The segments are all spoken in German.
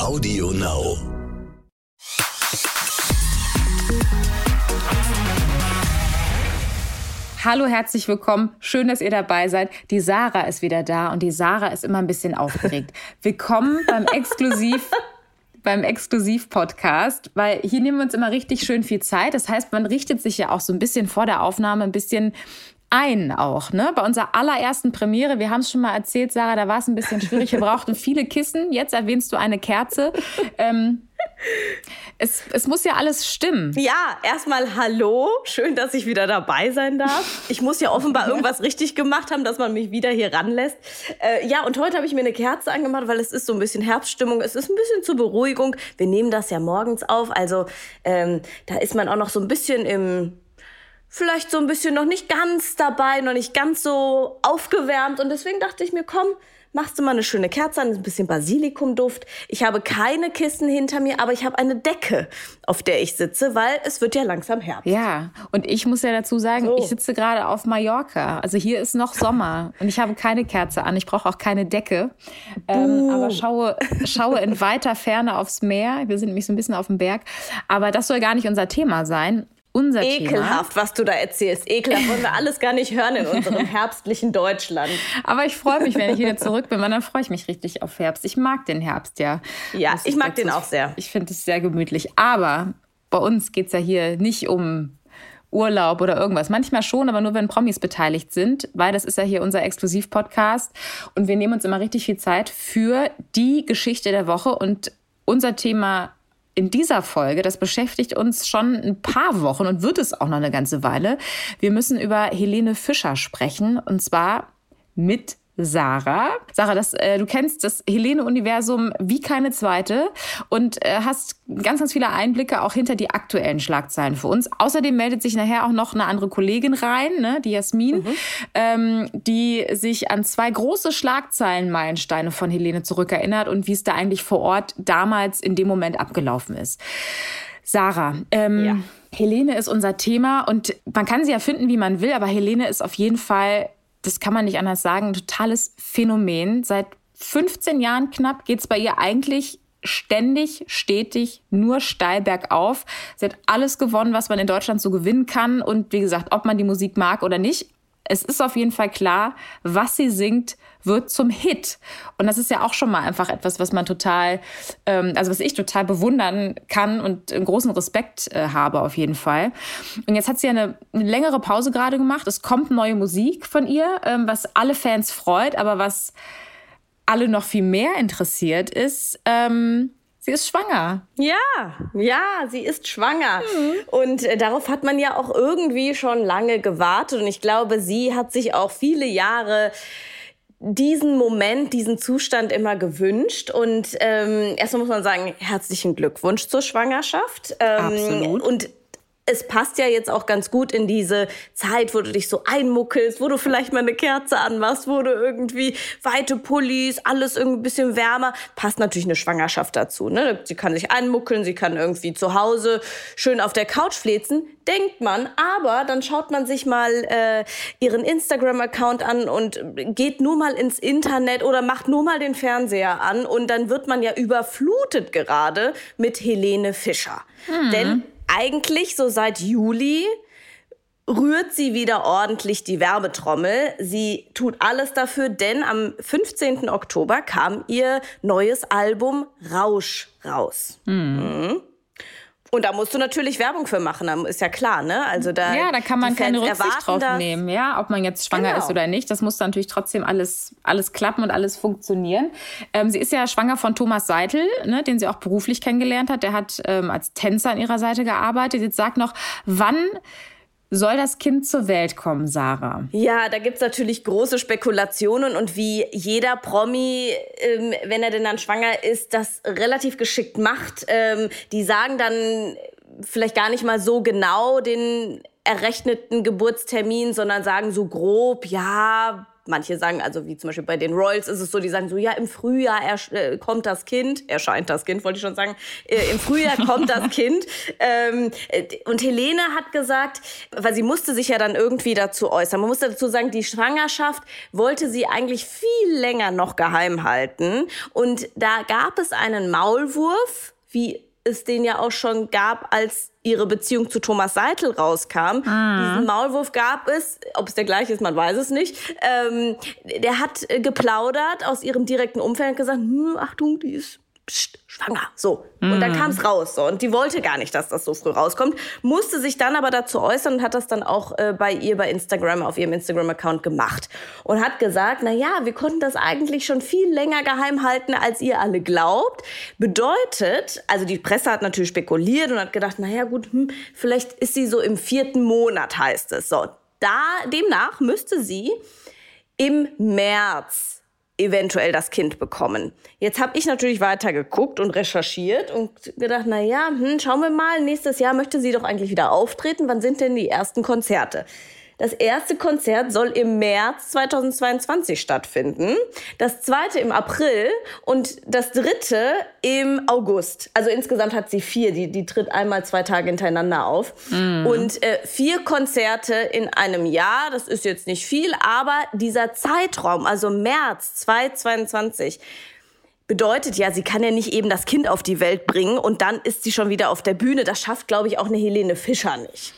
Audio Now. Hallo, herzlich willkommen. Schön, dass ihr dabei seid. Die Sarah ist wieder da und die Sarah ist immer ein bisschen aufgeregt. Willkommen beim Exklusiv beim Exklusiv-Podcast, weil hier nehmen wir uns immer richtig schön viel Zeit. Das heißt, man richtet sich ja auch so ein bisschen vor der Aufnahme ein bisschen ein auch, ne? Bei unserer allerersten Premiere, wir haben es schon mal erzählt, Sarah, da war es ein bisschen schwierig. Wir brauchten viele Kissen. Jetzt erwähnst du eine Kerze. Ähm, es, es muss ja alles stimmen. Ja, erstmal hallo. Schön, dass ich wieder dabei sein darf. Ich muss ja offenbar irgendwas richtig gemacht haben, dass man mich wieder hier ranlässt. Äh, ja, und heute habe ich mir eine Kerze angemacht, weil es ist so ein bisschen Herbststimmung. Es ist ein bisschen zur Beruhigung. Wir nehmen das ja morgens auf. Also ähm, da ist man auch noch so ein bisschen im vielleicht so ein bisschen noch nicht ganz dabei, noch nicht ganz so aufgewärmt. Und deswegen dachte ich mir, komm, machst du mal eine schöne Kerze an, ein bisschen Basilikumduft. Ich habe keine Kissen hinter mir, aber ich habe eine Decke, auf der ich sitze, weil es wird ja langsam Herbst. Ja, und ich muss ja dazu sagen, so. ich sitze gerade auf Mallorca. Also hier ist noch Sommer und ich habe keine Kerze an. Ich brauche auch keine Decke. Ähm, aber schaue, schaue in weiter Ferne aufs Meer. Wir sind nämlich so ein bisschen auf dem Berg. Aber das soll gar nicht unser Thema sein unser Ekelhaft, Thema. was du da erzählst. Ekelhaft wollen wir alles gar nicht hören in unserem herbstlichen Deutschland. Aber ich freue mich, wenn ich wieder zurück bin, weil dann freue ich mich richtig auf Herbst. Ich mag den Herbst ja. Ja, ich, ich mag den auch sehr. Ich finde es sehr gemütlich. Aber bei uns geht es ja hier nicht um Urlaub oder irgendwas. Manchmal schon, aber nur wenn Promis beteiligt sind, weil das ist ja hier unser Exklusiv-Podcast. Und wir nehmen uns immer richtig viel Zeit für die Geschichte der Woche. Und unser Thema in dieser Folge, das beschäftigt uns schon ein paar Wochen und wird es auch noch eine ganze Weile. Wir müssen über Helene Fischer sprechen und zwar mit Sarah. Sarah, das, äh, du kennst das Helene-Universum wie keine zweite und äh, hast ganz, ganz viele Einblicke auch hinter die aktuellen Schlagzeilen für uns. Außerdem meldet sich nachher auch noch eine andere Kollegin rein, ne, die Jasmin, mhm. ähm, die sich an zwei große Schlagzeilen-Meilensteine von Helene zurückerinnert und wie es da eigentlich vor Ort damals in dem Moment abgelaufen ist. Sarah, ähm, ja. Helene ist unser Thema und man kann sie ja finden, wie man will, aber Helene ist auf jeden Fall das kann man nicht anders sagen, ein totales Phänomen. Seit 15 Jahren knapp geht es bei ihr eigentlich ständig, stetig, nur steil bergauf. Sie hat alles gewonnen, was man in Deutschland so gewinnen kann. Und wie gesagt, ob man die Musik mag oder nicht, es ist auf jeden Fall klar, was sie singt, wird zum Hit. Und das ist ja auch schon mal einfach etwas, was man total, ähm, also was ich total bewundern kann und einen großen Respekt äh, habe auf jeden Fall. Und jetzt hat sie eine, eine längere Pause gerade gemacht. Es kommt neue Musik von ihr, ähm, was alle Fans freut, aber was alle noch viel mehr interessiert ist, ähm, Sie ist schwanger. Ja, ja, sie ist schwanger. Mhm. Und äh, darauf hat man ja auch irgendwie schon lange gewartet. Und ich glaube, sie hat sich auch viele Jahre diesen Moment, diesen Zustand immer gewünscht. Und ähm, erstmal muss man sagen, herzlichen Glückwunsch zur Schwangerschaft. Ähm, Absolut. Und es passt ja jetzt auch ganz gut in diese Zeit, wo du dich so einmuckelst, wo du vielleicht mal eine Kerze anmachst, wo du irgendwie weite Pullis, alles irgendwie ein bisschen wärmer. Passt natürlich eine Schwangerschaft dazu. Ne? Sie kann sich einmuckeln, sie kann irgendwie zu Hause schön auf der Couch flezen, denkt man. Aber dann schaut man sich mal äh, ihren Instagram-Account an und geht nur mal ins Internet oder macht nur mal den Fernseher an und dann wird man ja überflutet gerade mit Helene Fischer. Hm. Denn eigentlich so seit Juli rührt sie wieder ordentlich die Werbetrommel. Sie tut alles dafür, denn am 15. Oktober kam ihr neues Album Rausch raus. Mhm. Und da musst du natürlich Werbung für machen, ist ja klar, ne? Also da Ja, da kann man keine Rücksicht drauf das. nehmen, ja, ob man jetzt schwanger genau. ist oder nicht. Das muss natürlich trotzdem alles, alles klappen und alles funktionieren. Ähm, sie ist ja schwanger von Thomas Seitel, ne, den sie auch beruflich kennengelernt hat. Der hat ähm, als Tänzer an ihrer Seite gearbeitet. Jetzt sag noch, wann soll das Kind zur Welt kommen, Sarah? Ja, da gibt's natürlich große Spekulationen und wie jeder Promi, ähm, wenn er denn dann schwanger ist, das relativ geschickt macht. Ähm, die sagen dann vielleicht gar nicht mal so genau den errechneten Geburtstermin, sondern sagen so grob, ja, Manche sagen, also wie zum Beispiel bei den Royals ist es so, die sagen so, ja, im Frühjahr äh, kommt das Kind, erscheint das Kind, wollte ich schon sagen, äh, im Frühjahr kommt das Kind. Ähm, äh, und Helene hat gesagt, weil sie musste sich ja dann irgendwie dazu äußern. Man muss dazu sagen, die Schwangerschaft wollte sie eigentlich viel länger noch geheim halten. Und da gab es einen Maulwurf, wie es den ja auch schon gab, als ihre Beziehung zu Thomas Seitel rauskam. Ah. Diesen Maulwurf gab es, ob es der gleiche ist, man weiß es nicht. Ähm, der hat geplaudert aus ihrem direkten Umfeld und gesagt, hm, Achtung, die ist pst, schwanger. So. Mhm. Und dann mhm. kam es raus. So. Und die wollte gar nicht, dass das so früh rauskommt. Musste sich dann aber dazu äußern und hat das dann auch äh, bei ihr bei Instagram, auf ihrem Instagram-Account gemacht. Und hat gesagt, na ja, wir konnten das eigentlich schon viel länger geheim halten, als ihr alle glaubt. Bedeutet, also die Presse hat natürlich spekuliert und hat gedacht, na ja, gut, hm, vielleicht ist sie so im vierten Monat, heißt es. So. Da, demnach müsste sie im März eventuell das Kind bekommen. Jetzt habe ich natürlich weiter geguckt und recherchiert und gedacht, na ja, hm, schauen wir mal, nächstes Jahr möchte sie doch eigentlich wieder auftreten. Wann sind denn die ersten Konzerte? Das erste Konzert soll im März 2022 stattfinden, das zweite im April und das dritte im August. Also insgesamt hat sie vier. Die, die tritt einmal zwei Tage hintereinander auf. Mm. Und äh, vier Konzerte in einem Jahr, das ist jetzt nicht viel, aber dieser Zeitraum, also März 2022, bedeutet ja, sie kann ja nicht eben das Kind auf die Welt bringen und dann ist sie schon wieder auf der Bühne. Das schafft, glaube ich, auch eine Helene Fischer nicht.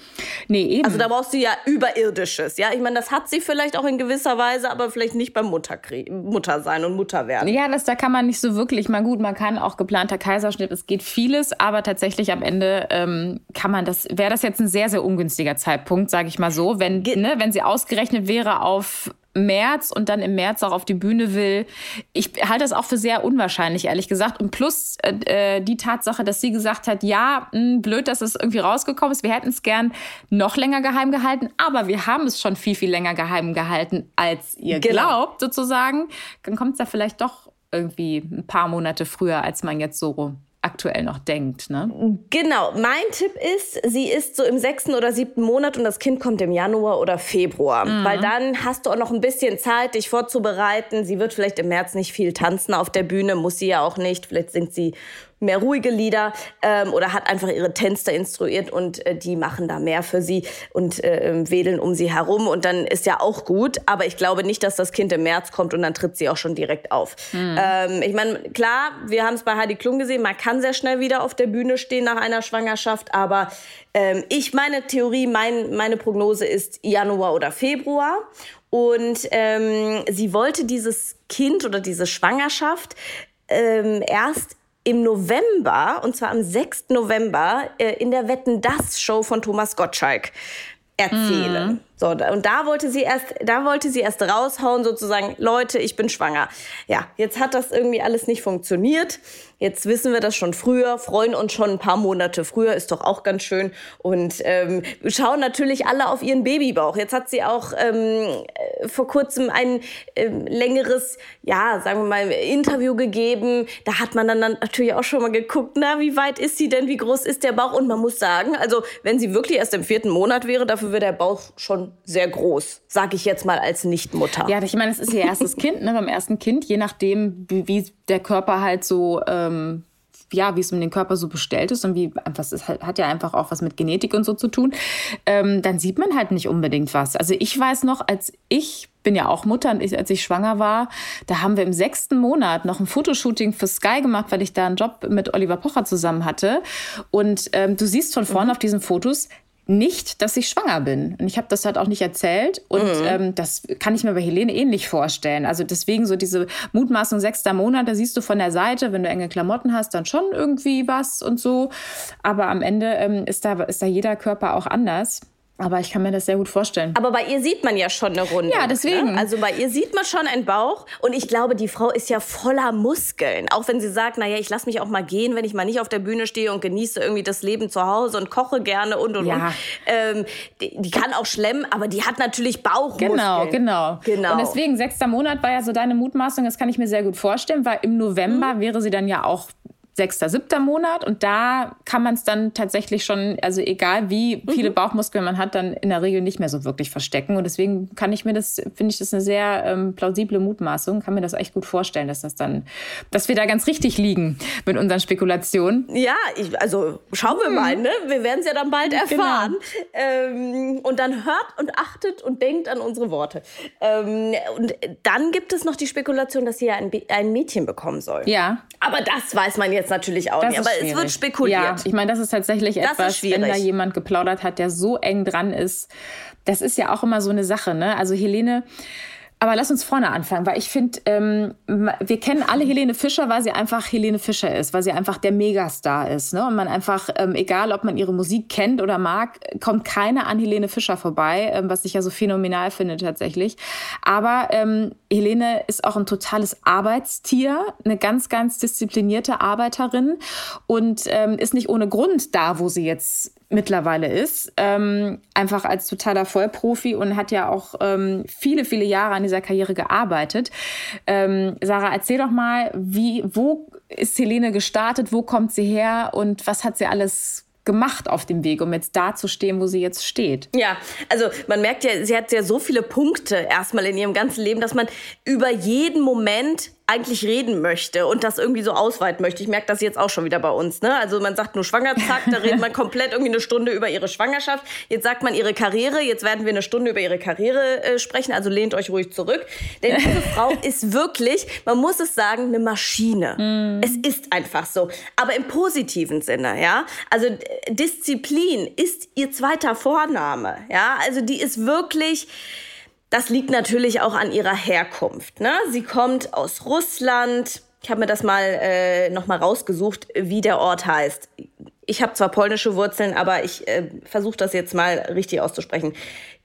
Nee, eben. Also da brauchst du ja Überirdisches. Ja, ich meine, das hat sie vielleicht auch in gewisser Weise, aber vielleicht nicht beim Mutterkrie Mutter sein und Mutter werden. Ja, das, da kann man nicht so wirklich. Mal gut, man kann auch geplanter Kaiserschnitt, es geht vieles, aber tatsächlich am Ende ähm, kann man das, wäre das jetzt ein sehr, sehr ungünstiger Zeitpunkt, sage ich mal so. Wenn, ne, wenn sie ausgerechnet wäre auf März und dann im März auch auf die Bühne will. Ich halte das auch für sehr unwahrscheinlich, ehrlich gesagt. Und plus äh, äh die Tatsache, dass sie gesagt hat, ja, mh, hm, blöd, dass es irgendwie rausgekommen ist. Wir hätten es gern noch länger geheim gehalten, aber wir haben es schon viel, viel länger geheim gehalten, als ihr genau. glaubt, sozusagen. Dann kommt es ja vielleicht doch irgendwie ein paar Monate früher, als man jetzt so aktuell noch denkt. Ne? Genau. Mein Tipp ist, sie ist so im sechsten oder siebten Monat und das Kind kommt im Januar oder Februar. Mhm. Weil dann hast du auch noch ein bisschen Zeit, dich vorzubereiten. Sie wird vielleicht im März nicht viel tanzen auf der Bühne, muss sie ja auch nicht. Vielleicht singt sie mehr ruhige Lieder ähm, oder hat einfach ihre Tänzer instruiert und äh, die machen da mehr für sie und äh, wedeln um sie herum und dann ist ja auch gut. Aber ich glaube nicht, dass das Kind im März kommt und dann tritt sie auch schon direkt auf. Mhm. Ähm, ich meine, klar, wir haben es bei Heidi Klum gesehen, man kann sehr schnell wieder auf der Bühne stehen nach einer Schwangerschaft, aber ähm, ich, meine Theorie, mein, meine Prognose ist Januar oder Februar. Und ähm, sie wollte dieses Kind oder diese Schwangerschaft ähm, erst im November, und zwar am 6. November, äh, in der Wetten das Show von Thomas Gottschalk erzählen. Mhm. So, und da wollte sie erst, da wollte sie erst raushauen, sozusagen, Leute, ich bin schwanger. Ja, jetzt hat das irgendwie alles nicht funktioniert. Jetzt wissen wir das schon früher, freuen uns schon ein paar Monate früher, ist doch auch ganz schön. Und ähm, schauen natürlich alle auf ihren Babybauch. Jetzt hat sie auch ähm, äh, vor kurzem ein ähm, längeres, ja, sagen wir mal, Interview gegeben. Da hat man dann, dann natürlich auch schon mal geguckt, na, wie weit ist sie denn, wie groß ist der Bauch? Und man muss sagen, also wenn sie wirklich erst im vierten Monat wäre, dafür wäre der Bauch schon sehr groß, sage ich jetzt mal als Nichtmutter. Ja, ich meine, es ist ihr erstes Kind, ne? Beim ersten Kind, je nachdem, wie, wie der Körper halt so ähm, ja, wie es um den Körper so bestellt ist und wie, was ist, hat ja einfach auch was mit Genetik und so zu tun, ähm, dann sieht man halt nicht unbedingt was. Also ich weiß noch, als ich bin ja auch Mutter und ich, als ich schwanger war, da haben wir im sechsten Monat noch ein Fotoshooting für Sky gemacht, weil ich da einen Job mit Oliver Pocher zusammen hatte. Und ähm, du siehst von vorne mhm. auf diesen Fotos, nicht, dass ich schwanger bin. Und ich habe das halt auch nicht erzählt. Und mhm. ähm, das kann ich mir bei Helene ähnlich vorstellen. Also deswegen so diese Mutmaßung sechster Monat, da siehst du von der Seite, wenn du enge Klamotten hast, dann schon irgendwie was und so. Aber am Ende ähm, ist, da, ist da jeder Körper auch anders. Aber ich kann mir das sehr gut vorstellen. Aber bei ihr sieht man ja schon eine Runde. Ja, deswegen. Ne? Also bei ihr sieht man schon einen Bauch. Und ich glaube, die Frau ist ja voller Muskeln. Auch wenn sie sagt, naja, ich lasse mich auch mal gehen, wenn ich mal nicht auf der Bühne stehe und genieße irgendwie das Leben zu Hause und koche gerne und und ja. und. Ähm, die, die, kann auch schlemmen, aber die hat natürlich Bauchmuskeln. Genau, genau. genau. Und deswegen, sechster Monat war ja so deine Mutmaßung, das kann ich mir sehr gut vorstellen, weil im November mhm. wäre sie dann ja auch sechster, siebter Monat und da kann man es dann tatsächlich schon, also egal wie viele mhm. Bauchmuskeln man hat, dann in der Regel nicht mehr so wirklich verstecken. Und deswegen kann ich mir das, finde ich das eine sehr ähm, plausible Mutmaßung, kann mir das echt gut vorstellen, dass das dann, dass wir da ganz richtig liegen mit unseren Spekulationen. Ja, ich, also schauen wir mal, ne? Wir werden es ja dann bald genau. erfahren. Genau. Ähm, und dann hört und achtet und denkt an unsere Worte. Ähm, und dann gibt es noch die Spekulation, dass sie ja ein, ein Mädchen bekommen soll. Ja. Aber das weiß man jetzt natürlich auch das nicht. Aber schwierig. es wird spekuliert. Ja, ich meine, das ist tatsächlich das etwas, ist wenn da jemand geplaudert hat, der so eng dran ist. Das ist ja auch immer so eine Sache, ne? Also Helene aber lass uns vorne anfangen, weil ich finde, ähm, wir kennen alle Helene Fischer, weil sie einfach Helene Fischer ist, weil sie einfach der Megastar ist. Ne? Und man einfach, ähm, egal ob man ihre Musik kennt oder mag, kommt keiner an Helene Fischer vorbei, ähm, was ich ja so phänomenal finde tatsächlich. Aber ähm, Helene ist auch ein totales Arbeitstier, eine ganz, ganz disziplinierte Arbeiterin und ähm, ist nicht ohne Grund da, wo sie jetzt mittlerweile ist. Ähm, einfach als totaler Vollprofi und hat ja auch ähm, viele, viele Jahre an dieser Karriere gearbeitet. Ähm, Sarah, erzähl doch mal, wie, wo ist Helene gestartet, wo kommt sie her und was hat sie alles gemacht auf dem Weg, um jetzt da zu stehen, wo sie jetzt steht. Ja, also man merkt ja, sie hat ja so viele Punkte erstmal in ihrem ganzen Leben, dass man über jeden Moment eigentlich reden möchte und das irgendwie so ausweiten möchte. Ich merke das jetzt auch schon wieder bei uns. Ne? Also man sagt nur schwanger, zack, da redet man komplett irgendwie eine Stunde über ihre Schwangerschaft. Jetzt sagt man ihre Karriere, jetzt werden wir eine Stunde über ihre Karriere äh, sprechen. Also lehnt euch ruhig zurück. Denn diese Frau ist wirklich, man muss es sagen, eine Maschine. Mm. Es ist einfach so. Aber im positiven Sinne, ja. Also Disziplin ist ihr zweiter Vorname, ja. Also die ist wirklich das liegt natürlich auch an ihrer Herkunft. Ne? Sie kommt aus Russland. Ich habe mir das mal äh, noch mal rausgesucht, wie der Ort heißt. Ich habe zwar polnische Wurzeln, aber ich äh, versuche das jetzt mal richtig auszusprechen.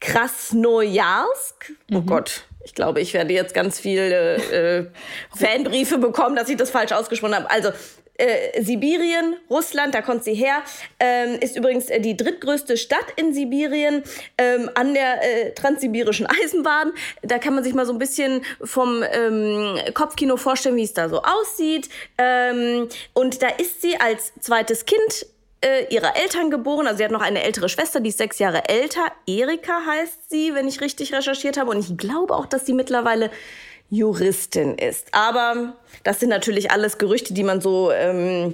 Krasnojarsk. Oh mhm. Gott, ich glaube, ich werde jetzt ganz viele äh, Fanbriefe bekommen, dass ich das falsch ausgesprochen habe. Also äh, Sibirien, Russland, da kommt sie her, ähm, ist übrigens äh, die drittgrößte Stadt in Sibirien ähm, an der äh, transsibirischen Eisenbahn. Da kann man sich mal so ein bisschen vom ähm, Kopfkino vorstellen, wie es da so aussieht. Ähm, und da ist sie als zweites Kind äh, ihrer Eltern geboren. Also sie hat noch eine ältere Schwester, die ist sechs Jahre älter. Erika heißt sie, wenn ich richtig recherchiert habe. Und ich glaube auch, dass sie mittlerweile Juristin ist. Aber das sind natürlich alles Gerüchte, die man so ähm,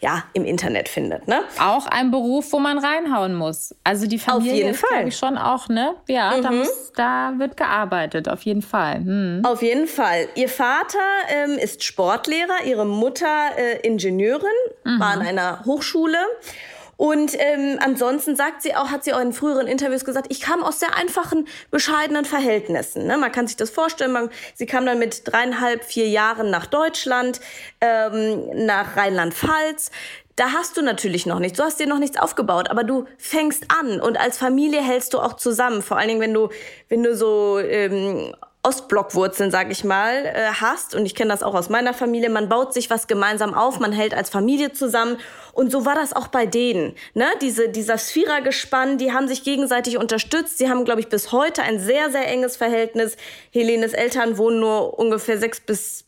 ja, im Internet findet. Ne? Auch ein Beruf, wo man reinhauen muss. Also die Familie auf jeden ist, glaube ich, schon auch, ne? Ja, mhm. da, muss, da wird gearbeitet, auf jeden Fall. Mhm. Auf jeden Fall. Ihr Vater ähm, ist Sportlehrer, ihre Mutter äh, Ingenieurin, mhm. war an einer Hochschule. Und ähm, ansonsten sagt sie auch, hat sie auch in früheren Interviews gesagt, ich kam aus sehr einfachen, bescheidenen Verhältnissen. Ne? Man kann sich das vorstellen. Man, sie kam dann mit dreieinhalb, vier Jahren nach Deutschland, ähm, nach Rheinland-Pfalz. Da hast du natürlich noch nichts. Du hast dir noch nichts aufgebaut, aber du fängst an und als Familie hältst du auch zusammen. Vor allen Dingen, wenn du, wenn du so ähm, Ostblockwurzeln, sag ich mal, äh, hast. Und ich kenne das auch aus meiner Familie. Man baut sich was gemeinsam auf, man hält als Familie zusammen. Und so war das auch bei denen. Ne? Diese, dieser Sphira-Gespann, die haben sich gegenseitig unterstützt. Sie haben, glaube ich, bis heute ein sehr, sehr enges Verhältnis. Helenes Eltern wohnen nur ungefähr sechs bis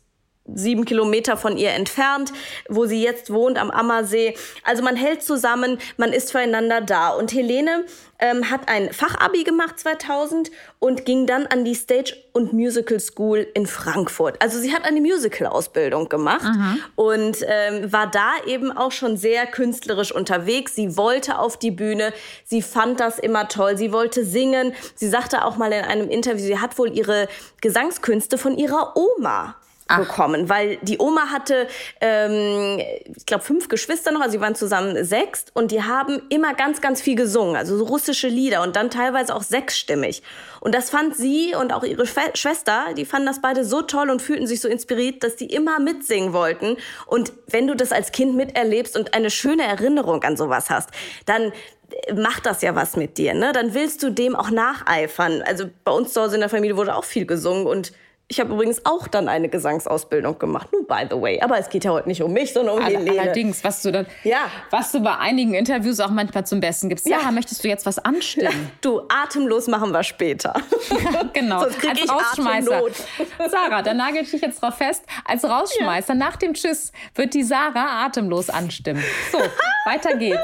sieben Kilometer von ihr entfernt, wo sie jetzt wohnt am Ammersee. Also man hält zusammen, man ist füreinander da. Und Helene ähm, hat ein Fachabi gemacht 2000 und ging dann an die Stage und Musical School in Frankfurt. Also sie hat eine Musical-Ausbildung gemacht mhm. und ähm, war da eben auch schon sehr künstlerisch unterwegs. Sie wollte auf die Bühne, sie fand das immer toll, sie wollte singen. Sie sagte auch mal in einem Interview, sie hat wohl ihre Gesangskünste von ihrer Oma Ach. bekommen, weil die Oma hatte, ähm, ich glaube, fünf Geschwister noch, also sie waren zusammen sechs und die haben immer ganz, ganz viel gesungen, also so russische Lieder und dann teilweise auch sechsstimmig. Und das fand sie und auch ihre Schwester, die fanden das beide so toll und fühlten sich so inspiriert, dass die immer mitsingen wollten. Und wenn du das als Kind miterlebst und eine schöne Erinnerung an sowas hast, dann macht das ja was mit dir, ne? Dann willst du dem auch nacheifern. Also bei uns zu Hause in der Familie wurde auch viel gesungen und Ich habe übrigens auch dann eine Gesangsausbildung gemacht. Nur by the way. Aber es geht ja heute nicht um mich, sondern um All, Helene. Allerdings, was du dann, Ja. was du bei einigen Interviews auch manchmal zum Besten gibst. Ja. Sarah, möchtest du jetzt was anstimmen? Du, atemlos machen wir später. genau. Sonst krieg als ich Rausschmeißer. Atemnot. Sarah, da nagel ich dich jetzt drauf fest. Als Rausschmeißer nach dem Tschüss wird die Sarah atemlos anstimmen. So, weiter geht's.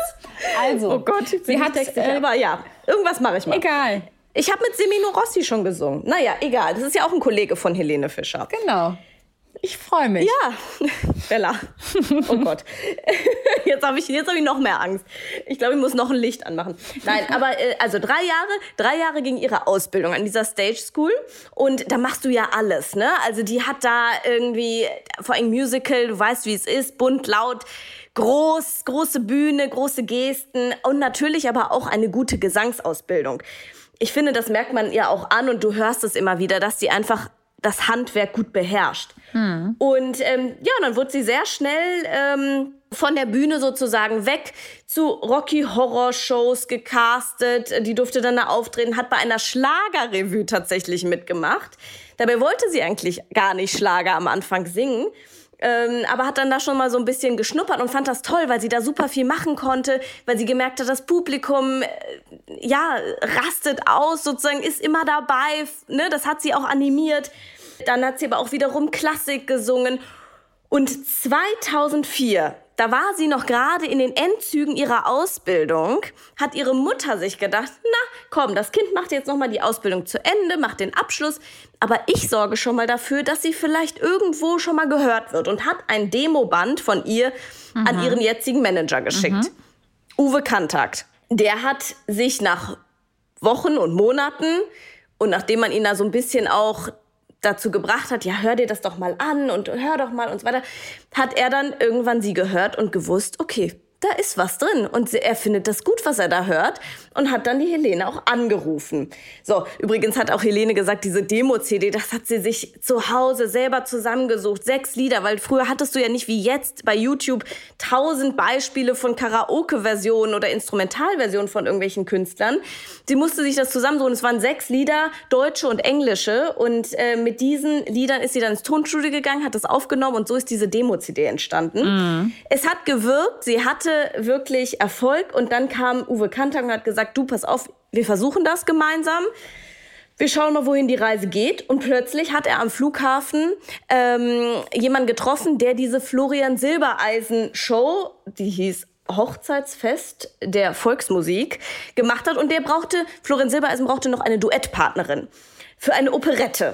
Also, Oh Gott, sie hat textsicher. äh, aber ja, irgendwas mache ich mal. egal. Ich habe mit Semino Rossi schon gesungen. Naja, egal. Das ist ja auch ein Kollege von Helene Fischer. Genau. Ich freue mich. Ja, Bella. Oh Gott. Jetzt habe ich, jetzt hab ich noch mehr Angst. Ich glaube, ich muss noch ein Licht anmachen. Nein, aber äh, also drei Jahre, drei Jahre ging ihre Ausbildung an dieser Stage School. Und da machst du ja alles, ne? Also die hat da irgendwie, vor allem Musical, du weißt, wie es ist, bunt, laut, groß, große Bühne, große Gesten und natürlich aber auch eine gute Gesangsausbildung. Ich finde, das merkt man ihr auch an und du hörst es immer wieder, dass sie einfach das Handwerk gut beherrscht. Und ähm, ja, und dann wurde sie sehr schnell ähm, von der Bühne sozusagen weg zu Rocky Horror Shows gecastet. Die durfte dann da auftreten, hat bei einer Schlagerrevue tatsächlich mitgemacht. Dabei wollte sie eigentlich gar nicht Schlager am Anfang singen. Ähm, aber hat dann da schon mal so ein bisschen geschnuppert und fand das toll, weil sie da super viel machen konnte, weil sie gemerkt hat, das Publikum, äh, ja, rastet aus, sozusagen, ist immer dabei, ne, das hat sie auch animiert. Dann hat sie aber auch wiederum Klassik gesungen. Und 2004, da war sie noch gerade in den Endzügen ihrer Ausbildung, hat ihre Mutter sich gedacht, na komm, das Kind macht jetzt noch mal die Ausbildung zu Ende, macht den Abschluss, aber ich sorge schon mal dafür, dass sie vielleicht irgendwo schon mal gehört wird und hat ein Demoband von ihr an ihren jetzigen Manager geschickt. Uwe Kantakt. Der hat sich nach Wochen und Monaten und nachdem man ihn da so ein bisschen auch dazu gebracht hat, ja, hör dir das doch mal an und hör doch mal und so weiter, hat er dann irgendwann sie gehört und gewusst, okay, da ist was drin und er findet das gut, was er da hört und hat dann die Helene auch angerufen. So, übrigens hat auch Helene gesagt, diese Demo-CD, das hat sie sich zu Hause selber zusammengesucht, sechs Lieder, weil früher hattest du ja nicht wie jetzt bei YouTube tausend Beispiele von Karaoke-Versionen oder Instrumentalversionen von irgendwelchen Künstlern. Sie musste sich das zusammensuchen. Es waren sechs Lieder, deutsche und englische. Und äh, mit diesen Liedern ist sie dann ins Tonstudio gegangen, hat das aufgenommen und so ist diese Demo-CD entstanden. Es hat gewirkt, sie hatte wirklich Erfolg und dann kam Uwe Kantak und hat gesagt, du, pass auf, wir versuchen das gemeinsam. Wir schauen mal, wohin die Reise geht. Und plötzlich hat er am Flughafen ähm, jemanden getroffen, der diese Florian Silbereisen Show, die hieß Hochzeitsfest der Volksmusik, gemacht hat. Und der brauchte, Florian Silbereisen brauchte noch eine Duettpartnerin für eine Operette.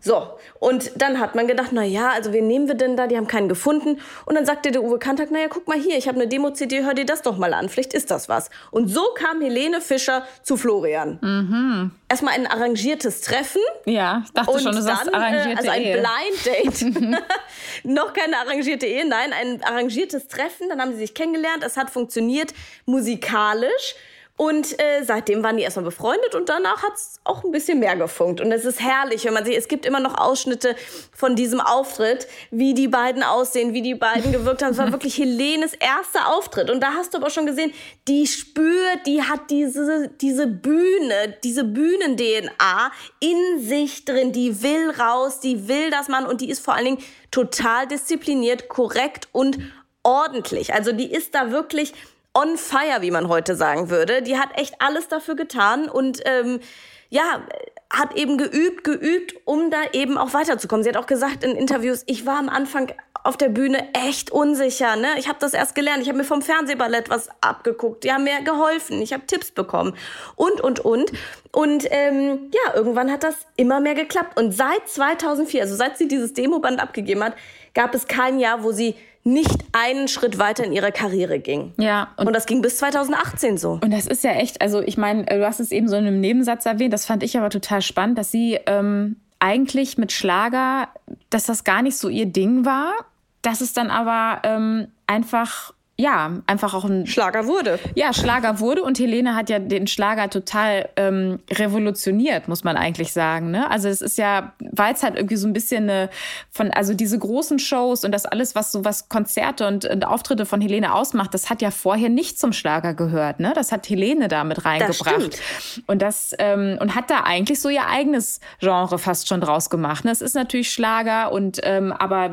So, und dann hat man gedacht, na ja, also wen nehmen wir denn da? Die haben keinen gefunden. Und dann sagte der Uwe Kantak, na ja, guck mal hier, ich habe eine Demo-CD, hör dir das doch mal an, vielleicht ist das was. Und so kam Helene Fischer zu Florian. Erstmal ein arrangiertes Treffen. Ja, ich dachte Und schon, du sagst dann, äh, arrangierte also ein Ehe. Blind Date. Noch keine arrangierte Ehe, nein, ein arrangiertes Treffen. Dann haben sie sich kennengelernt. Es hat funktioniert musikalisch. Und äh, seitdem waren die erstmal befreundet und danach hat es auch ein bisschen mehr gefunkt. Und es ist herrlich, wenn man sieht, es gibt immer noch Ausschnitte von diesem Auftritt, wie die beiden aussehen, wie die beiden gewirkt haben. Es war wirklich Helenes erster Auftritt. Und da hast du aber schon gesehen, die spürt, die hat diese, diese Bühne, diese Bühnen-DNA in sich drin. Die will raus, die will das Mann und die ist vor allen Dingen total diszipliniert, korrekt und ordentlich. Also die ist da wirklich on fire, wie man heute sagen würde. Die hat echt alles dafür getan und ähm, ja, hat eben geübt, geübt, um da eben auch weiterzukommen. Sie hat auch gesagt in Interviews, ich war am Anfang auf der Bühne echt unsicher. Ne? Ich habe das erst gelernt. Ich habe mir vom Fernsehballett was abgeguckt. Die haben mir geholfen. Ich habe Tipps bekommen. Und, und, und. Und ähm, ja, irgendwann hat das immer mehr geklappt. Und seit 2004, also seit sie dieses Demoband abgegeben hat, gab es kein Jahr, wo sie nicht einen Schritt weiter in ihrer Karriere ging. Ja, Und, das ging bis 2018 so. Und das ist ja echt, also ich meine, du hast es eben so in einem Nebensatz erwähnt, das fand ich aber total spannend, dass sie ähm, eigentlich mit Schlager, dass das gar nicht so ihr Ding war, dass es dann aber ähm, einfach ja, einfach auch ein Schlager wurde. Ja, Schlager wurde und Helene hat ja den Schlager total ähm, revolutioniert, muss man eigentlich sagen. Ne? Also es ist ja, weil es halt irgendwie so ein bisschen eine von, also diese großen Shows und das alles, was so was Konzerte und, und Auftritte von Helene ausmacht, das hat ja vorher nicht zum Schlager gehört. Ne? Das hat Helene da mit reingebracht. Das und das ähm, und hat da eigentlich so ihr eigenes Genre fast schon draus gemacht. Ne? Es ist natürlich Schlager und ähm, aber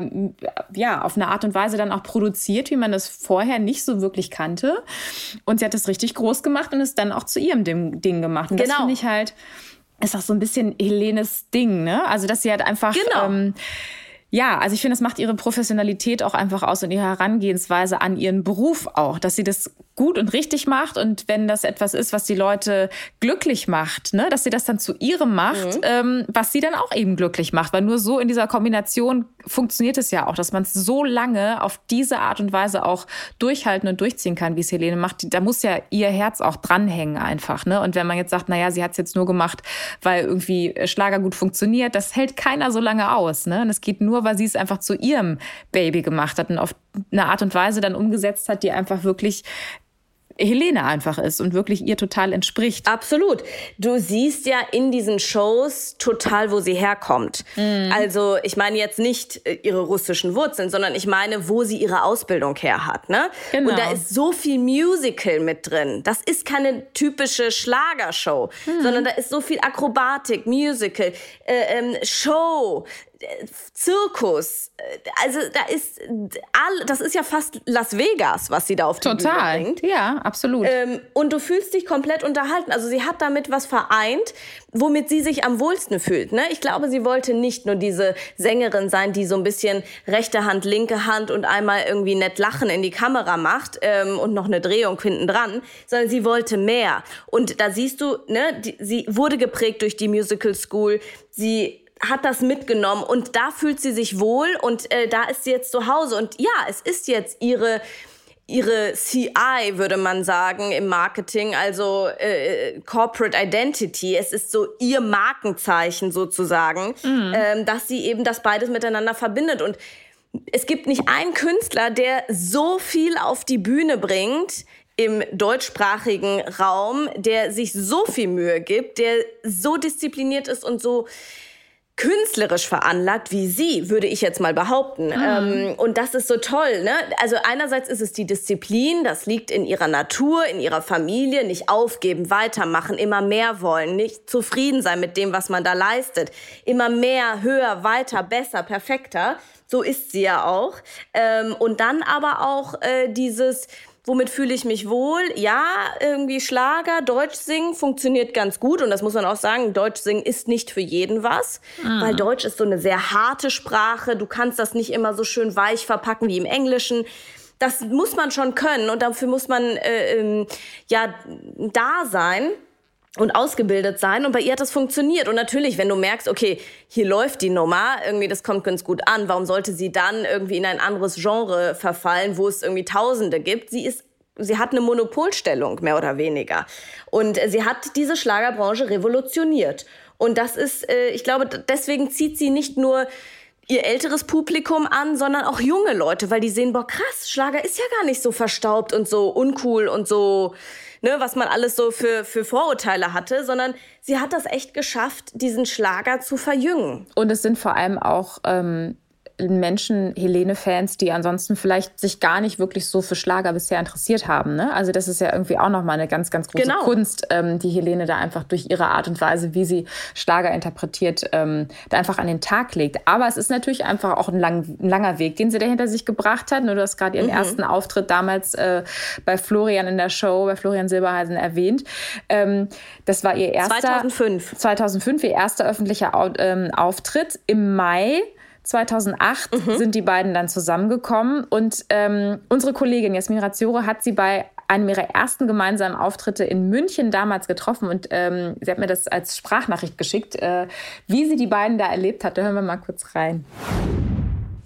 ja, auf eine Art und Weise dann auch produziert, wie man das vorher vorher nicht so wirklich kannte. Und sie hat das richtig groß gemacht und es dann auch zu ihrem Ding gemacht. Und genau. das finde ich halt, ist auch so ein bisschen Helenes Ding, ne? Also, dass sie halt einfach. Genau. Ähm, ja, also ich finde, das macht ihre Professionalität auch einfach aus und ihre Herangehensweise an ihren Beruf auch, dass sie das gut und richtig macht und wenn das etwas ist, was die Leute glücklich macht, ne, dass sie das dann zu ihrem macht, mhm. ähm, was sie dann auch eben glücklich macht, weil nur so in dieser Kombination funktioniert es ja auch, dass man es so lange auf diese Art und Weise auch durchhalten und durchziehen kann, wie es Helene macht. Da muss ja ihr Herz auch dranhängen einfach, ne? Und wenn man jetzt sagt, naja, sie hat es jetzt nur gemacht, weil irgendwie Schlager gut funktioniert, das hält keiner so lange aus, ne? Und es geht nur, weil sie es einfach zu ihrem Baby gemacht hat und auf eine Art und Weise dann umgesetzt hat, die einfach wirklich Helene einfach ist und wirklich ihr total entspricht. Absolut. Du siehst ja in diesen Shows total, wo sie herkommt. Mhm. Also ich meine jetzt nicht äh, ihre russischen Wurzeln, sondern ich meine, wo sie ihre Ausbildung her hat. Ne? Genau. Und da ist so viel Musical mit drin. Das ist keine typische Schlagershow, mhm. sondern da ist so viel Akrobatik, Musical, äh, ähm, Show, Zirkus, also da ist all, das ist ja fast Las Vegas, was sie da auf die Total. Bühne bringt. Ja, absolut. Ähm, und du fühlst dich komplett unterhalten. Also sie hat damit was vereint, womit sie sich am wohlsten fühlt. Ne? Ich glaube, sie wollte nicht nur diese Sängerin sein, die so ein bisschen rechte Hand, linke Hand und einmal irgendwie nett lachen in die Kamera macht ähm, und noch eine Drehung hinten dran, sondern sie wollte mehr. Und da siehst du, ne, die, sie wurde geprägt durch die Musical School. Sie hat das mitgenommen und da fühlt sie sich wohl und äh, da ist sie jetzt zu Hause. Und ja, es ist jetzt ihre ihre CI, würde man sagen, im Marketing, also äh, Corporate Identity. Es ist so ihr Markenzeichen sozusagen, mhm. ähm, dass sie eben das beides miteinander verbindet. Und es gibt nicht einen Künstler, der so viel auf die Bühne bringt im deutschsprachigen Raum, der sich so viel Mühe gibt, der so diszipliniert ist und so künstlerisch veranlagt wie sie, würde ich jetzt mal behaupten. Mhm. Ähm, und das ist so toll. Ne? Also einerseits ist es die Disziplin, das liegt in ihrer Natur, in ihrer Familie, nicht aufgeben, weitermachen, immer mehr wollen, nicht zufrieden sein mit dem, was man da leistet, immer mehr, höher, weiter, besser, perfekter. So ist sie ja auch. Ähm, und dann aber auch äh, dieses Womit fühle ich mich wohl? Ja, irgendwie Schlager, Deutsch singen funktioniert ganz gut. Und das muss man auch sagen, Deutsch singen ist nicht für jeden was. Mhm. Weil Deutsch ist so eine sehr harte Sprache. Du kannst das nicht immer so schön weich verpacken wie im Englischen. Das muss man schon können und dafür muss man äh, ähm, ja da sein und ausgebildet sein. Und bei ihr hat das funktioniert. Und natürlich, wenn du merkst, okay, hier läuft die Nummer, irgendwie das kommt ganz gut an, warum sollte sie dann irgendwie in ein anderes Genre verfallen, wo es irgendwie Tausende gibt? Sie ist Sie hat eine Monopolstellung, mehr oder weniger. Und sie hat diese Schlagerbranche revolutioniert. Und das ist, äh, ich glaube, deswegen zieht sie nicht nur ihr älteres Publikum an, sondern auch junge Leute, weil die sehen, boah, krass, Schlager ist ja gar nicht so verstaubt und so uncool und so ne, was man alles so für, für Vorurteile hatte, sondern sie hat das echt geschafft, diesen Schlager zu verjüngen. Und es sind vor allem auch ähm, Menschen, Helene-Fans, die ansonsten vielleicht sich gar nicht wirklich so für Schlager bisher interessiert haben. Ne? Also das ist ja irgendwie auch nochmal eine ganz, ganz große genau. Kunst, ähm, die Helene da einfach durch ihre Art und Weise, wie sie Schlager interpretiert, ähm, da einfach an den Tag legt. Aber es ist natürlich einfach auch ein, lang, ein langer Weg, den sie da hinter sich gebracht hat. Du hast gerade ihren mhm. ersten Auftritt damals äh, bei Florian in der Show, bei Florian Silberheisen erwähnt. Ähm, das war ihr erster... 2005. 2005, ihr erster öffentlicher ähm, Auftritt. Im Mai 2008 mhm. sind die beiden dann zusammengekommen und ähm, unsere Kollegin Jasmin Razziore hat sie bei einem ihrer ersten gemeinsamen Auftritte in München damals getroffen und ähm, sie hat mir das als Sprachnachricht geschickt, äh, wie sie die beiden da erlebt hat. Da hören wir mal kurz rein.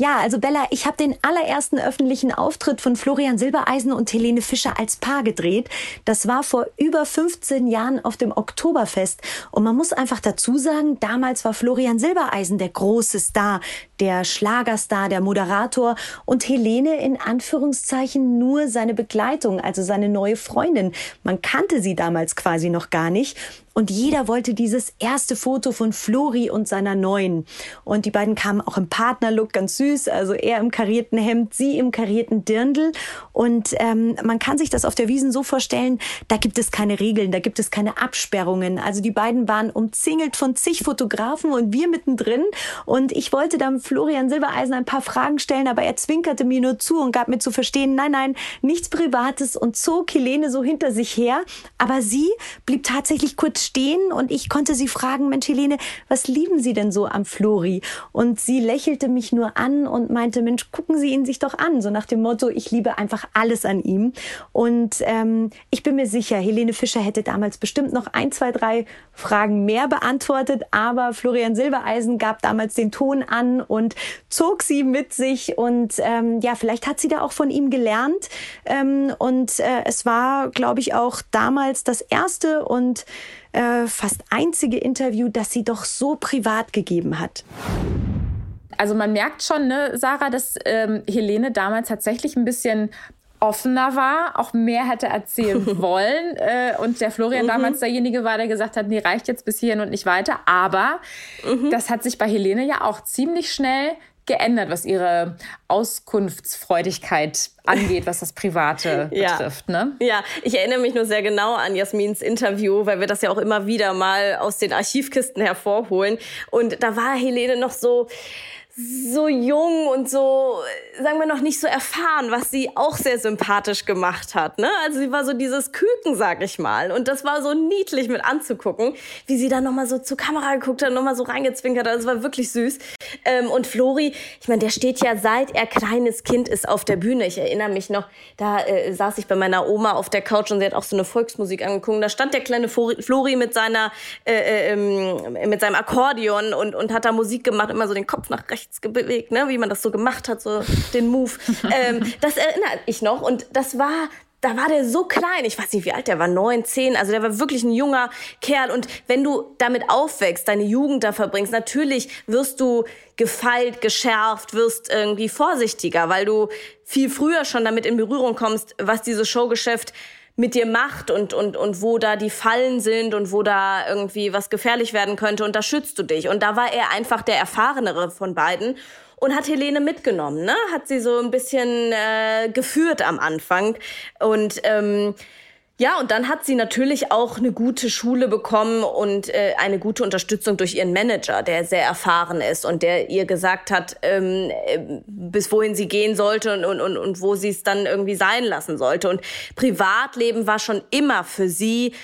Ja, also Bella, ich habe den allerersten öffentlichen Auftritt von Florian Silbereisen und Helene Fischer als Paar gedreht. Das war vor über 15 Jahren auf dem Oktoberfest. Und man muss einfach dazu sagen, damals war Florian Silbereisen der große Star, der Schlagerstar, der Moderator und Helene in Anführungszeichen nur seine Begleitung, also seine neue Freundin. Man kannte sie damals quasi noch gar nicht. Und jeder wollte dieses erste Foto von Flori und seiner neuen. Und die beiden kamen auch im Partnerlook ganz süß, also er im karierten Hemd, sie im karierten Dirndl. Und ähm, man kann sich das auf der Wiesen so vorstellen, da gibt es keine Regeln, da gibt es keine Absperrungen. Also die beiden waren umzingelt von zig Fotografen und wir mittendrin. Und ich wollte dann Florian Silbereisen ein paar Fragen stellen, aber er zwinkerte mir nur zu und gab mir zu verstehen, nein, nein, nichts Privates und zog Helene so hinter sich her. Aber sie blieb tatsächlich kurz stehen und ich konnte sie fragen, Mensch Helene, was lieben Sie denn so am Flori? Und sie lächelte mich nur an und meinte, Mensch, gucken Sie ihn sich doch an. So nach dem Motto, ich liebe einfach alles an ihm. Und ähm, ich bin mir sicher, Helene Fischer hätte damals bestimmt noch ein, zwei, drei Fragen mehr beantwortet, aber Florian Silbereisen gab damals den Ton an und zog sie mit sich und ähm, ja, vielleicht hat sie da auch von ihm gelernt. Ähm, und äh, es war, glaube ich, auch damals das erste und äh, fast einzige Interview, das sie doch so privat gegeben hat. Also man merkt schon, ne, Sarah, dass ähm, Helene damals tatsächlich ein bisschen offener war, auch mehr hätte erzählen wollen. Äh, und der Florian mhm. damals derjenige war, der gesagt hat, nee, reicht jetzt bis hierhin und nicht weiter. Aber mhm. das hat sich bei Helene ja auch ziemlich schnell geändert, was ihre Auskunftsfreudigkeit angeht, was das Private ja. betrifft. Ne? Ja, ich erinnere mich nur sehr genau an Jasmins Interview, weil wir das ja auch immer wieder mal aus den Archivkisten hervorholen. Und da war Helene noch so, so jung und so, sagen wir noch nicht so erfahren, was sie auch sehr sympathisch gemacht hat. Ne? Also sie war so dieses Küken, sag ich mal. Und das war so niedlich mit anzugucken, wie sie dann nochmal so zur Kamera geguckt hat, nochmal so reingezwinkert hat. Das war wirklich süß. Ähm, und Flori, ich meine, der steht ja seit er kleines Kind ist auf der Bühne. Ich erinnere mich noch, da äh, saß ich bei meiner Oma auf der Couch und sie hat auch so eine Volksmusik angeguckt. Da stand der kleine Flori mit seiner, äh, äh, ähm, mit seinem Akkordeon und, und hat da Musik gemacht, immer so den Kopf nach rechts rechts bewegt, ne? wie man das so gemacht hat, so den Move. ähm, das erinnere ich noch. Und das war da war der so klein, ich weiß nicht, wie alt der war, neun, zehn, also der war wirklich ein junger Kerl. Und wenn du damit aufwächst, deine Jugend da verbringst, natürlich wirst du gefeilt, geschärft, wirst irgendwie vorsichtiger, weil du viel früher schon damit in Berührung kommst, was dieses Showgeschäft mit dir macht und, und, und wo da die Fallen sind und wo da irgendwie was gefährlich werden könnte und da schützt du dich. Und da war er einfach der erfahrenere von beiden und hat Helene mitgenommen, ne? Hat sie so ein bisschen äh, geführt am Anfang und ähm, ja, und dann hat sie natürlich auch eine gute Schule bekommen und äh, eine gute Unterstützung durch ihren Manager, der sehr erfahren ist und der ihr gesagt hat, ähm, äh, bis wohin sie gehen sollte und, und, und, und wo sie es dann irgendwie sein lassen sollte. Und Privatleben war schon immer für sie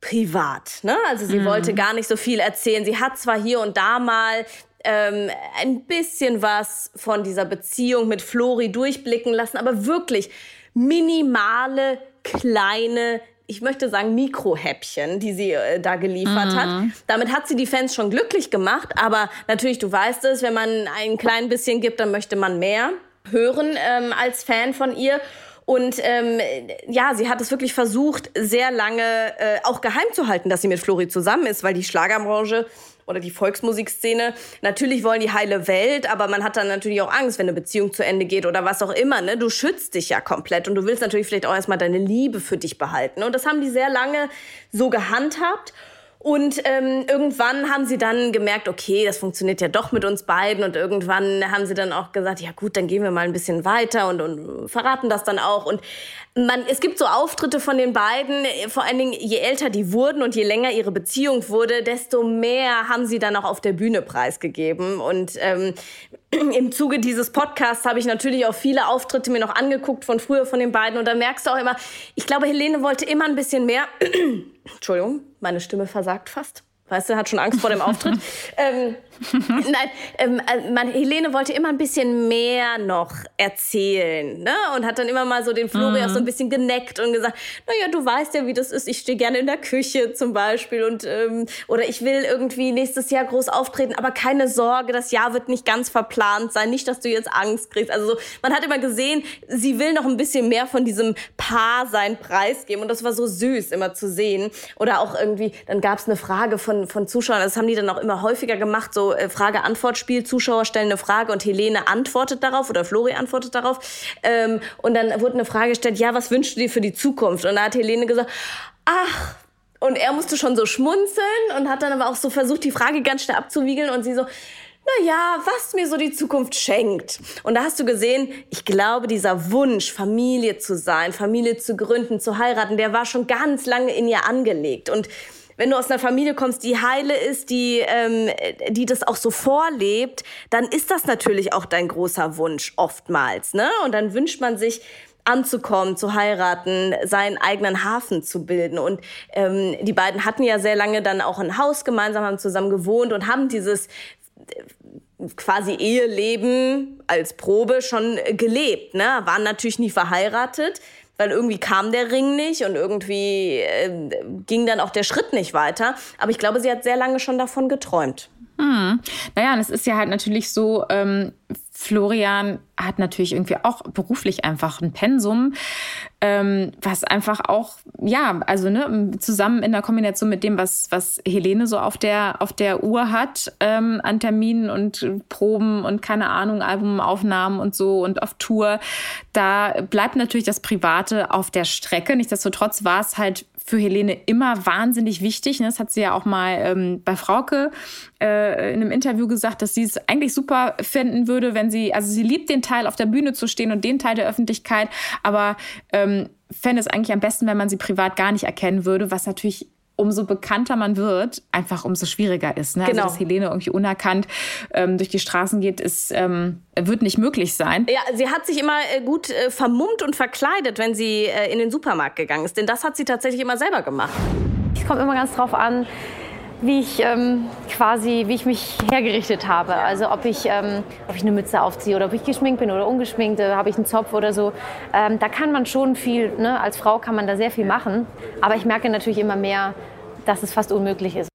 privat. Ne? Also sie mhm. wollte gar nicht so viel erzählen. Sie hat zwar hier und da mal ähm, ein bisschen was von dieser Beziehung mit Flori durchblicken lassen, aber wirklich minimale kleine ich möchte sagen, Mikrohäppchen, die sie äh, da geliefert mhm. hat. Damit hat sie die Fans schon glücklich gemacht, aber natürlich, du weißt es, wenn man ein klein bisschen gibt, dann möchte man mehr hören ähm, als Fan von ihr. Und ähm, ja, sie hat es wirklich versucht, sehr lange äh, auch geheim zu halten, dass sie mit Flori zusammen ist, weil die Schlagerbranche oder die Volksmusikszene. Natürlich wollen die heile Welt, aber man hat dann natürlich auch Angst, wenn eine Beziehung zu Ende geht oder was auch immer. Ne? Du schützt dich ja komplett und du willst natürlich vielleicht auch erstmal deine Liebe für dich behalten. Und das haben die sehr lange so gehandhabt. Und ähm, irgendwann haben sie dann gemerkt, okay, das funktioniert ja doch mit uns beiden. Und irgendwann haben sie dann auch gesagt, ja gut, dann gehen wir mal ein bisschen weiter und, und verraten das dann auch. Und man, es gibt so Auftritte von den beiden, vor allen Dingen, je älter die wurden und je länger ihre Beziehung wurde, desto mehr haben sie dann auch auf der Bühne preisgegeben. Und ähm, im Zuge dieses Podcasts habe ich natürlich auch viele Auftritte mir noch angeguckt von früher von den beiden. Und da merkst du auch immer, ich glaube, Helene wollte immer ein bisschen mehr. Entschuldigung, meine Stimme versagt fast. Weißt du, hat schon Angst vor dem Auftritt. ähm, nein, ähm, äh, man, Helene wollte immer ein bisschen mehr noch erzählen, ne? Und hat dann immer mal so den Flori mhm. so ein bisschen geneckt und gesagt, naja, du weißt ja, wie das ist. Ich stehe gerne in der Küche zum Beispiel und ähm, oder ich will irgendwie nächstes Jahr groß auftreten, aber keine Sorge, das Jahr wird nicht ganz verplant sein. Nicht, dass du jetzt Angst kriegst. Also so, man hat immer gesehen, sie will noch ein bisschen mehr von diesem Paar sein preisgeben und das war so süß immer zu sehen. Oder auch irgendwie, dann gab es eine Frage von von, von Zuschauern, das haben die dann auch immer häufiger gemacht, so äh, Frage-Antwort-Spiel, Zuschauer stellen eine Frage und Helene antwortet darauf oder Flori antwortet darauf. Ähm, und dann wurde eine Frage gestellt, ja, was wünschst du dir für die Zukunft? Und da hat Helene gesagt, ach, und er musste schon so schmunzeln und hat dann aber auch so versucht, die Frage ganz schnell abzuwiegeln und sie so, na ja, was mir so die Zukunft schenkt. Und da hast du gesehen, ich glaube, dieser Wunsch, Familie zu sein, Familie zu gründen, zu heiraten, der war schon ganz lange in ihr angelegt. Und wenn du aus einer Familie kommst, die heile ist, die, ähm, die das auch so vorlebt, dann ist das natürlich auch dein großer Wunsch oftmals. Ne? Und dann wünscht man sich, anzukommen, zu heiraten, seinen eigenen Hafen zu bilden. Und ähm, die beiden hatten ja sehr lange dann auch ein Haus gemeinsam, haben zusammen gewohnt und haben dieses quasi Eheleben als Probe schon gelebt. Ne? Waren natürlich nie verheiratet, weil irgendwie kam der Ring nicht und irgendwie äh, ging dann auch der Schritt nicht weiter. Aber ich glaube, sie hat sehr lange schon davon geträumt. Hm. Naja, und es ist ja halt natürlich so, ähm, Florian hat natürlich irgendwie auch beruflich einfach ein Pensum, ähm, was einfach auch, ja, also ne, zusammen in der Kombination mit dem, was, was Helene so auf der, auf der Uhr hat, ähm, an Terminen und Proben und keine Ahnung, Albumaufnahmen und so und auf Tour, da bleibt natürlich das Private auf der Strecke. Nichtsdestotrotz war es halt für Helene immer wahnsinnig wichtig. Ne? Das hat sie ja auch mal ähm, bei Frauke äh, in einem Interview gesagt, dass sie es eigentlich super finden würde, wenn sie, also sie liebt den Teil auf der Bühne zu stehen und den Teil der Öffentlichkeit, aber ähm, fände es eigentlich am besten, wenn man sie privat gar nicht erkennen würde, was natürlich umso bekannter man wird, einfach umso schwieriger ist. Ne? Also, genau. Also, dass Helene irgendwie unerkannt ähm, durch die Straßen geht, ist, ähm, wird nicht möglich sein. Ja, sie hat sich immer äh, gut äh, vermummt und verkleidet, wenn sie äh, in den Supermarkt gegangen ist. Denn das hat sie tatsächlich immer selber gemacht. Es kommt immer ganz drauf an, wie ich ähm, quasi, wie ich mich hergerichtet habe. Also ob ich, ähm, ob ich eine Mütze aufziehe oder ob ich geschminkt bin oder ungeschminkt, äh, habe ich einen Zopf oder so. Ähm, da kann man schon viel, ne? als Frau kann man da sehr viel machen. Aber ich merke natürlich immer mehr, dass es fast unmöglich ist.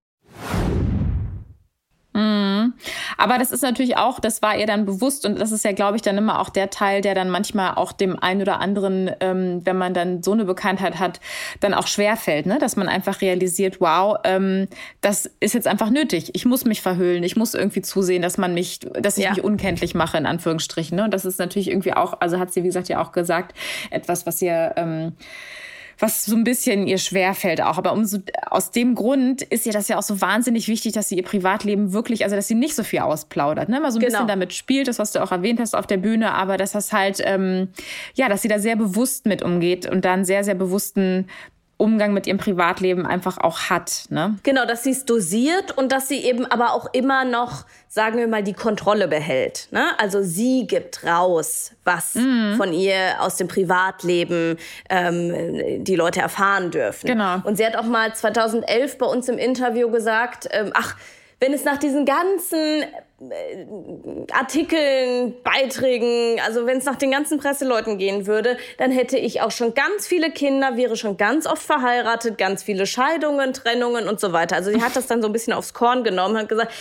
Mhm. Aber das ist natürlich auch, das war ihr dann bewusst und das ist ja, glaube ich, dann immer auch der Teil, der dann manchmal auch dem einen oder anderen, ähm, wenn man dann so eine Bekanntheit hat, dann auch schwerfällt, ne? dass man einfach realisiert, wow, ähm, das ist jetzt einfach nötig. Ich muss mich verhüllen, ich muss irgendwie zusehen, dass man mich, dass ich ja. mich unkenntlich mache, in Anführungsstrichen. Ne? Und das ist natürlich irgendwie auch, also hat sie, wie gesagt, ja auch gesagt, etwas, was ihr ähm, was so ein bisschen ihr schwerfällt auch. Aber umso, aus dem Grund ist ihr das ja auch so wahnsinnig wichtig, dass sie ihr Privatleben wirklich, also dass sie nicht so viel ausplaudert, ne? Mal so ein genau. bisschen damit spielt, das, was du auch erwähnt hast auf der Bühne, aber dass das halt, ähm, ja, dass sie da sehr bewusst mit umgeht und da einen sehr, sehr bewussten Umgang mit ihrem Privatleben einfach auch hat. Ne? Genau, dass sie es dosiert und dass sie eben aber auch immer noch, sagen wir mal, die Kontrolle behält. Ne? Also sie gibt raus, was mhm. von ihr aus dem Privatleben ähm, die Leute erfahren dürfen. Genau. Und sie hat auch mal 2011 bei uns im Interview gesagt, ähm, ach, wenn es nach diesen ganzen Artikeln, Beiträgen, also wenn es nach den ganzen Presseleuten gehen würde, dann hätte ich auch schon ganz viele Kinder, wäre schon ganz oft verheiratet, ganz viele Scheidungen, Trennungen und so weiter. Also sie hat das dann so ein bisschen aufs Korn genommen, hat gesagt,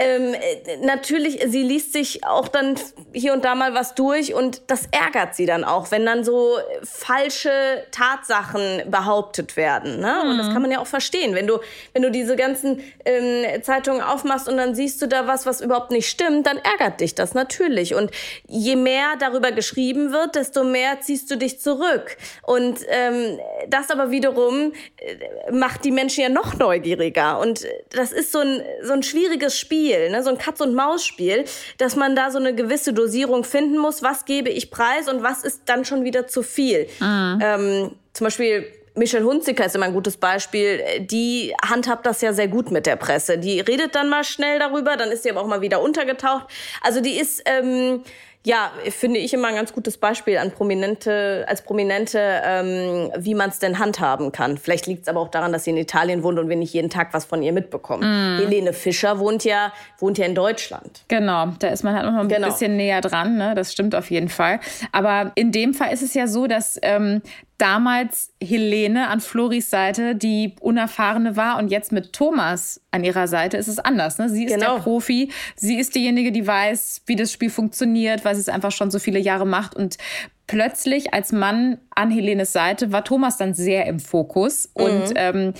ähm, natürlich, sie liest sich auch dann hier und da mal was durch und das ärgert sie dann auch, wenn dann so falsche Tatsachen behauptet werden. Ne? Mhm. Und das mhm. kann man ja auch verstehen. Wenn du, wenn du diese ganzen ähm, Zeitungen aufmachst und dann siehst du da was, was überhaupt nicht stimmt, dann ärgert dich das natürlich. Und je mehr darüber geschrieben wird, desto mehr ziehst du dich zurück. Und ähm, das aber wiederum äh, macht die Menschen ja noch neugieriger. Und das ist so ein, so ein schwieriges Spiel. Spiel, ne? so ein Katz-und-Maus-Spiel, dass man da so eine gewisse Dosierung finden muss. Was gebe ich preis und was ist dann schon wieder zu viel? Mhm. Ähm, zum Beispiel Michelle Hunziker ist immer ein gutes Beispiel. Die handhabt das ja sehr gut mit der Presse. Die redet dann mal schnell darüber, dann ist sie aber auch mal wieder untergetaucht. Also die ist, ähm, ja, finde ich immer ein ganz gutes Beispiel an Prominente, als Prominente, ähm, wie man es denn handhaben kann. Vielleicht liegt es aber auch daran, dass sie in Italien wohnt und wir nicht jeden Tag was von ihr mitbekommen. Mm. Helene Fischer wohnt ja, wohnt ja in Deutschland. Genau, da ist man halt noch ein genau. bisschen näher dran, ne? das stimmt auf jeden Fall. Aber in dem Fall ist es ja so, dass ähm, damals Helene an Floris Seite die Unerfahrene war und jetzt mit Thomas an ihrer Seite ist es anders. Ne? Sie ist genau. der Profi, sie ist diejenige, die weiß, wie das Spiel funktioniert, weil sie es einfach schon so viele Jahre macht und plötzlich als Mann an Helenes Seite war Thomas dann sehr im Fokus mhm. und ähm,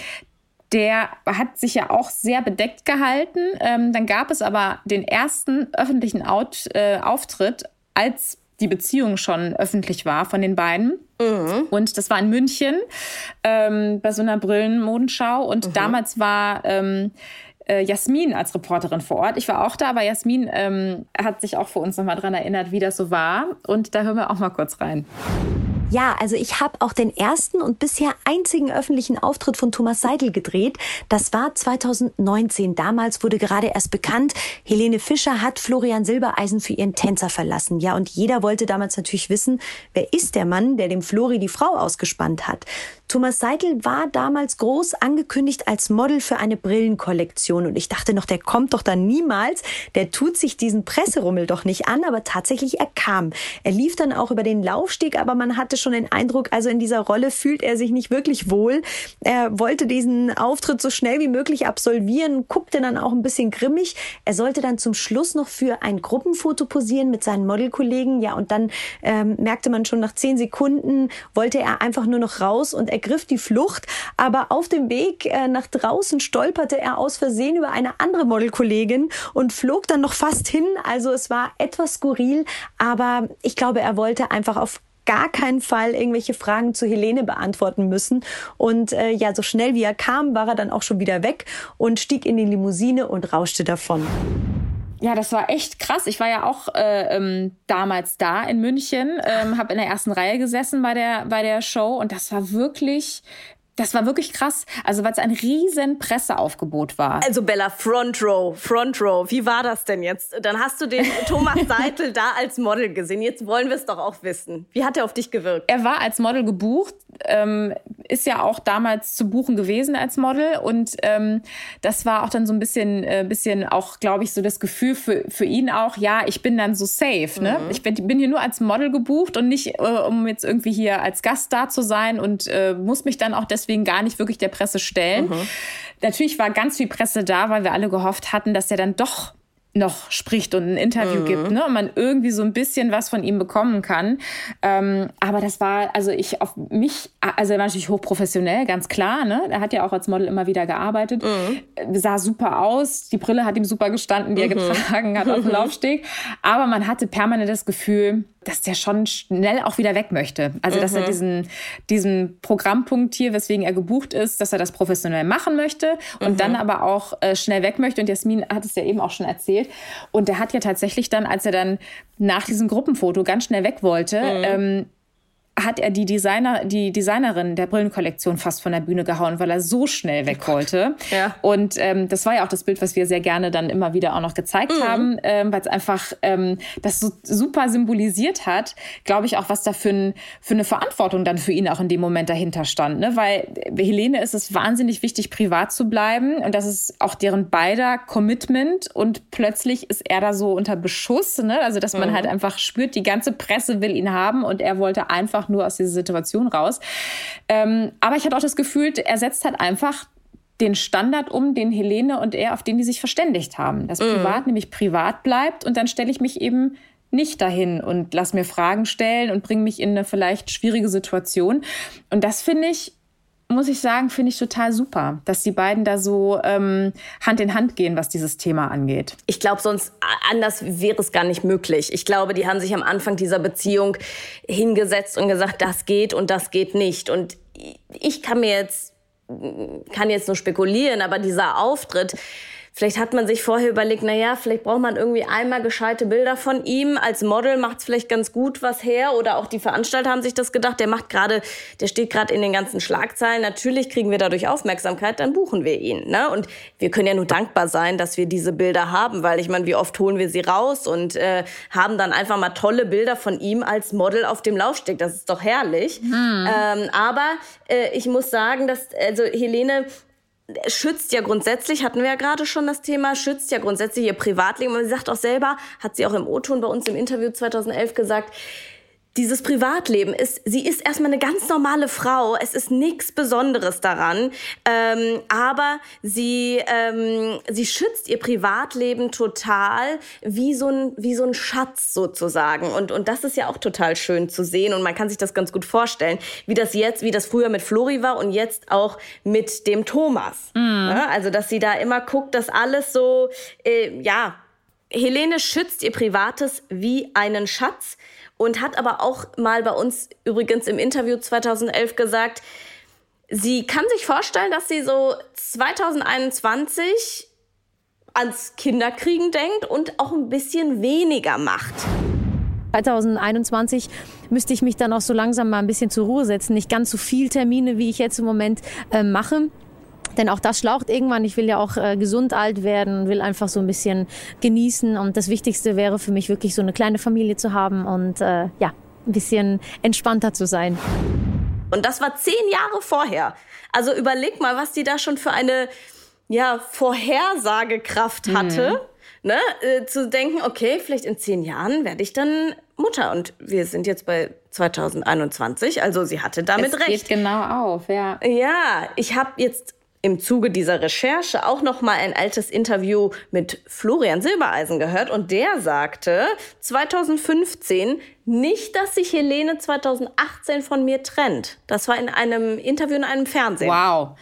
der hat sich ja auch sehr bedeckt gehalten. Ähm, dann gab es aber den ersten öffentlichen Out, äh, Auftritt als die Beziehung schon öffentlich war von den beiden. Mhm. Und das war in München ähm, bei so einer Brillenmodenschau. Und mhm. damals war ähm, äh, Jasmin als Reporterin vor Ort. Ich war auch da, aber Jasmin ähm, hat sich auch für uns nochmal dran erinnert, wie das so war. Und da hören wir auch mal kurz rein. Ja, also ich habe auch den ersten und bisher einzigen öffentlichen Auftritt von Thomas Seidel gedreht. Das war 2019. Damals wurde gerade erst bekannt, Helene Fischer hat Florian Silbereisen für ihren Tänzer verlassen. Ja, und jeder wollte damals natürlich wissen, wer ist der Mann, der dem Flori die Frau ausgespannt hat. Thomas Seidel war damals groß angekündigt als Model für eine Brillenkollektion und ich dachte noch, der kommt doch dann niemals, der tut sich diesen Presserummel doch nicht an, aber tatsächlich er kam. Er lief dann auch über den Laufsteg, aber man hatte schon den Eindruck, also in dieser Rolle fühlt er sich nicht wirklich wohl. Er wollte diesen Auftritt so schnell wie möglich absolvieren, guckte dann auch ein bisschen grimmig. Er sollte dann zum Schluss noch für ein Gruppenfoto posieren mit seinen Modelkollegen, ja, und dann ähm, merkte man schon nach zehn Sekunden wollte er einfach nur noch raus und er ergriff die Flucht, aber auf dem Weg äh, nach draußen stolperte er aus Versehen über eine andere Modelkollegin und flog dann noch fast hin. Also es war etwas skurril, aber ich glaube, er wollte einfach auf gar keinen Fall irgendwelche Fragen zu Helene beantworten müssen. Und äh, ja, so schnell wie er kam, war er dann auch schon wieder weg und stieg in die Limousine und rauschte davon. Ja, das war echt krass. Ich war ja auch äh, ähm, damals da in München, ähm, habe in der ersten Reihe gesessen bei der bei der Show und das war wirklich das war wirklich krass. Also, weil es ein riesen Presseaufgebot war. Also, Bella, Front Row, Front Row. Wie war das denn jetzt? Dann hast du den Thomas Seitel da als Model gesehen. Jetzt wollen wir es doch auch wissen. Wie hat er auf dich gewirkt? Er war als Model gebucht, ähm, ist ja auch damals zu buchen gewesen als Model. Und ähm, das war auch dann so ein bisschen, äh, bisschen auch, glaube ich, so das Gefühl für, für ihn auch, ja, ich bin dann so safe. Ne? Mhm. Ich bin, bin hier nur als Model gebucht und nicht, äh, um jetzt irgendwie hier als Gast da zu sein und äh, muss mich dann auch deswegen deswegen gar nicht wirklich der Presse stellen. Mhm. Natürlich war ganz viel Presse da, weil wir alle gehofft hatten, dass er dann doch noch spricht und ein Interview mhm. gibt, ne? Und man irgendwie so ein bisschen was von ihm bekommen kann. Ähm, aber das war, also ich auf mich, also er war natürlich hochprofessionell, ganz klar, ne? Er hat ja auch als Model immer wieder gearbeitet, mhm. sah super aus, die Brille hat ihm super gestanden, die er mhm. getragen hat auf dem Laufsteg. Aber man hatte permanent das Gefühl, dass der schon schnell auch wieder weg möchte. Also, dass er mhm. diesen, diesen Programmpunkt hier, weswegen er gebucht ist, dass er das professionell machen möchte und mhm. dann aber auch äh, schnell weg möchte. Und Jasmin hat es ja eben auch schon erzählt. Und der hat ja tatsächlich dann, als er dann nach diesem Gruppenfoto ganz schnell weg wollte, mhm. ähm, hat er die Designer, die Designerin der Brillenkollektion fast von der Bühne gehauen, weil er so schnell weg oh wollte. Ja. Und ähm, das war ja auch das Bild, was wir sehr gerne dann immer wieder auch noch gezeigt mhm. haben, ähm, weil es einfach ähm, das so super symbolisiert hat, glaube ich auch, was da für, ein, für eine Verantwortung dann für ihn auch in dem Moment dahinter stand. Ne? Weil Helene ist es wahnsinnig wichtig, privat zu bleiben und das ist auch deren beider Commitment und plötzlich ist er da so unter Beschuss. Ne? Also dass man mhm. halt einfach spürt, die ganze Presse will ihn haben und er wollte einfach nur aus dieser Situation raus. Ähm, aber ich hatte auch das Gefühl, er setzt halt einfach den Standard um, den Helene und er, auf den die sich verständigt haben. Dass mhm. privat nämlich privat bleibt und dann stelle ich mich eben nicht dahin und lass mir Fragen stellen und bringe mich in eine vielleicht schwierige Situation. Und das finde ich muss ich sagen, finde ich total super, dass die beiden da so ähm, Hand in Hand gehen, was dieses Thema angeht. Ich glaube, sonst anders wäre es gar nicht möglich. Ich glaube, die haben sich am Anfang dieser Beziehung hingesetzt und gesagt, das geht und das geht nicht. Und ich kann mir jetzt, kann jetzt nur spekulieren, aber dieser Auftritt, Vielleicht hat man sich vorher überlegt, na ja, vielleicht braucht man irgendwie einmal gescheite Bilder von ihm. Als Model macht es vielleicht ganz gut was her. Oder auch die Veranstalter haben sich das gedacht. Der macht gerade, der steht gerade in den ganzen Schlagzeilen. Natürlich kriegen wir dadurch Aufmerksamkeit, dann buchen wir ihn. Ne? Und wir können ja nur dankbar sein, dass wir diese Bilder haben, weil ich meine, wie oft holen wir sie raus und äh, haben dann einfach mal tolle Bilder von ihm als Model auf dem Laufsteg. Das ist doch herrlich. Hm. Ähm, aber äh, ich muss sagen, dass also Helene schützt ja grundsätzlich, hatten wir ja gerade schon das Thema, schützt ja grundsätzlich ihr Privatleben. Und sie sagt auch selber, hat sie auch im O-Ton bei uns im Interview 2011 gesagt, dieses Privatleben ist, sie ist erstmal eine ganz normale Frau. Es ist nichts Besonderes daran. Ähm, aber sie, ähm, sie schützt ihr Privatleben total wie so ein, wie so ein Schatz sozusagen. Und, und das ist ja auch total schön zu sehen. Und man kann sich das ganz gut vorstellen, wie das jetzt, wie das früher mit Flori war und jetzt auch mit dem Thomas. Mhm. Ja, also, dass sie da immer guckt, dass alles so, äh, ja, Helene schützt ihr Privates wie einen Schatz und hat aber auch mal bei uns übrigens im Interview 2011 gesagt, sie kann sich vorstellen, dass sie so 2021 ans Kinderkriegen denkt und auch ein bisschen weniger macht. 2021 müsste ich mich dann auch so langsam mal ein bisschen zur Ruhe setzen. Nicht ganz so viel Termine, wie ich jetzt im Moment äh, mache. Denn auch das schlaucht irgendwann. Ich will ja auch äh, gesund alt werden, will einfach so ein bisschen genießen. Und das Wichtigste wäre für mich wirklich so eine kleine Familie zu haben und äh, ja, ein bisschen entspannter zu sein. Und das war zehn Jahre vorher. Also überleg mal, was die da schon für eine ja, Vorhersagekraft mhm. hatte. Mhm. Ne, äh, zu denken, okay, vielleicht in zehn Jahren werde ich dann Mutter. Und wir sind jetzt bei 2021, also sie hatte damit es recht. Geht genau auf, ja. Ja, ich habe jetzt im Zuge dieser Recherche auch noch mal ein altes Interview mit Florian Silbereisen gehört und der sagte 2015 nicht, dass sich Helene 2018 von mir trennt. Das war in einem Interview in einem Fernsehen. Wow.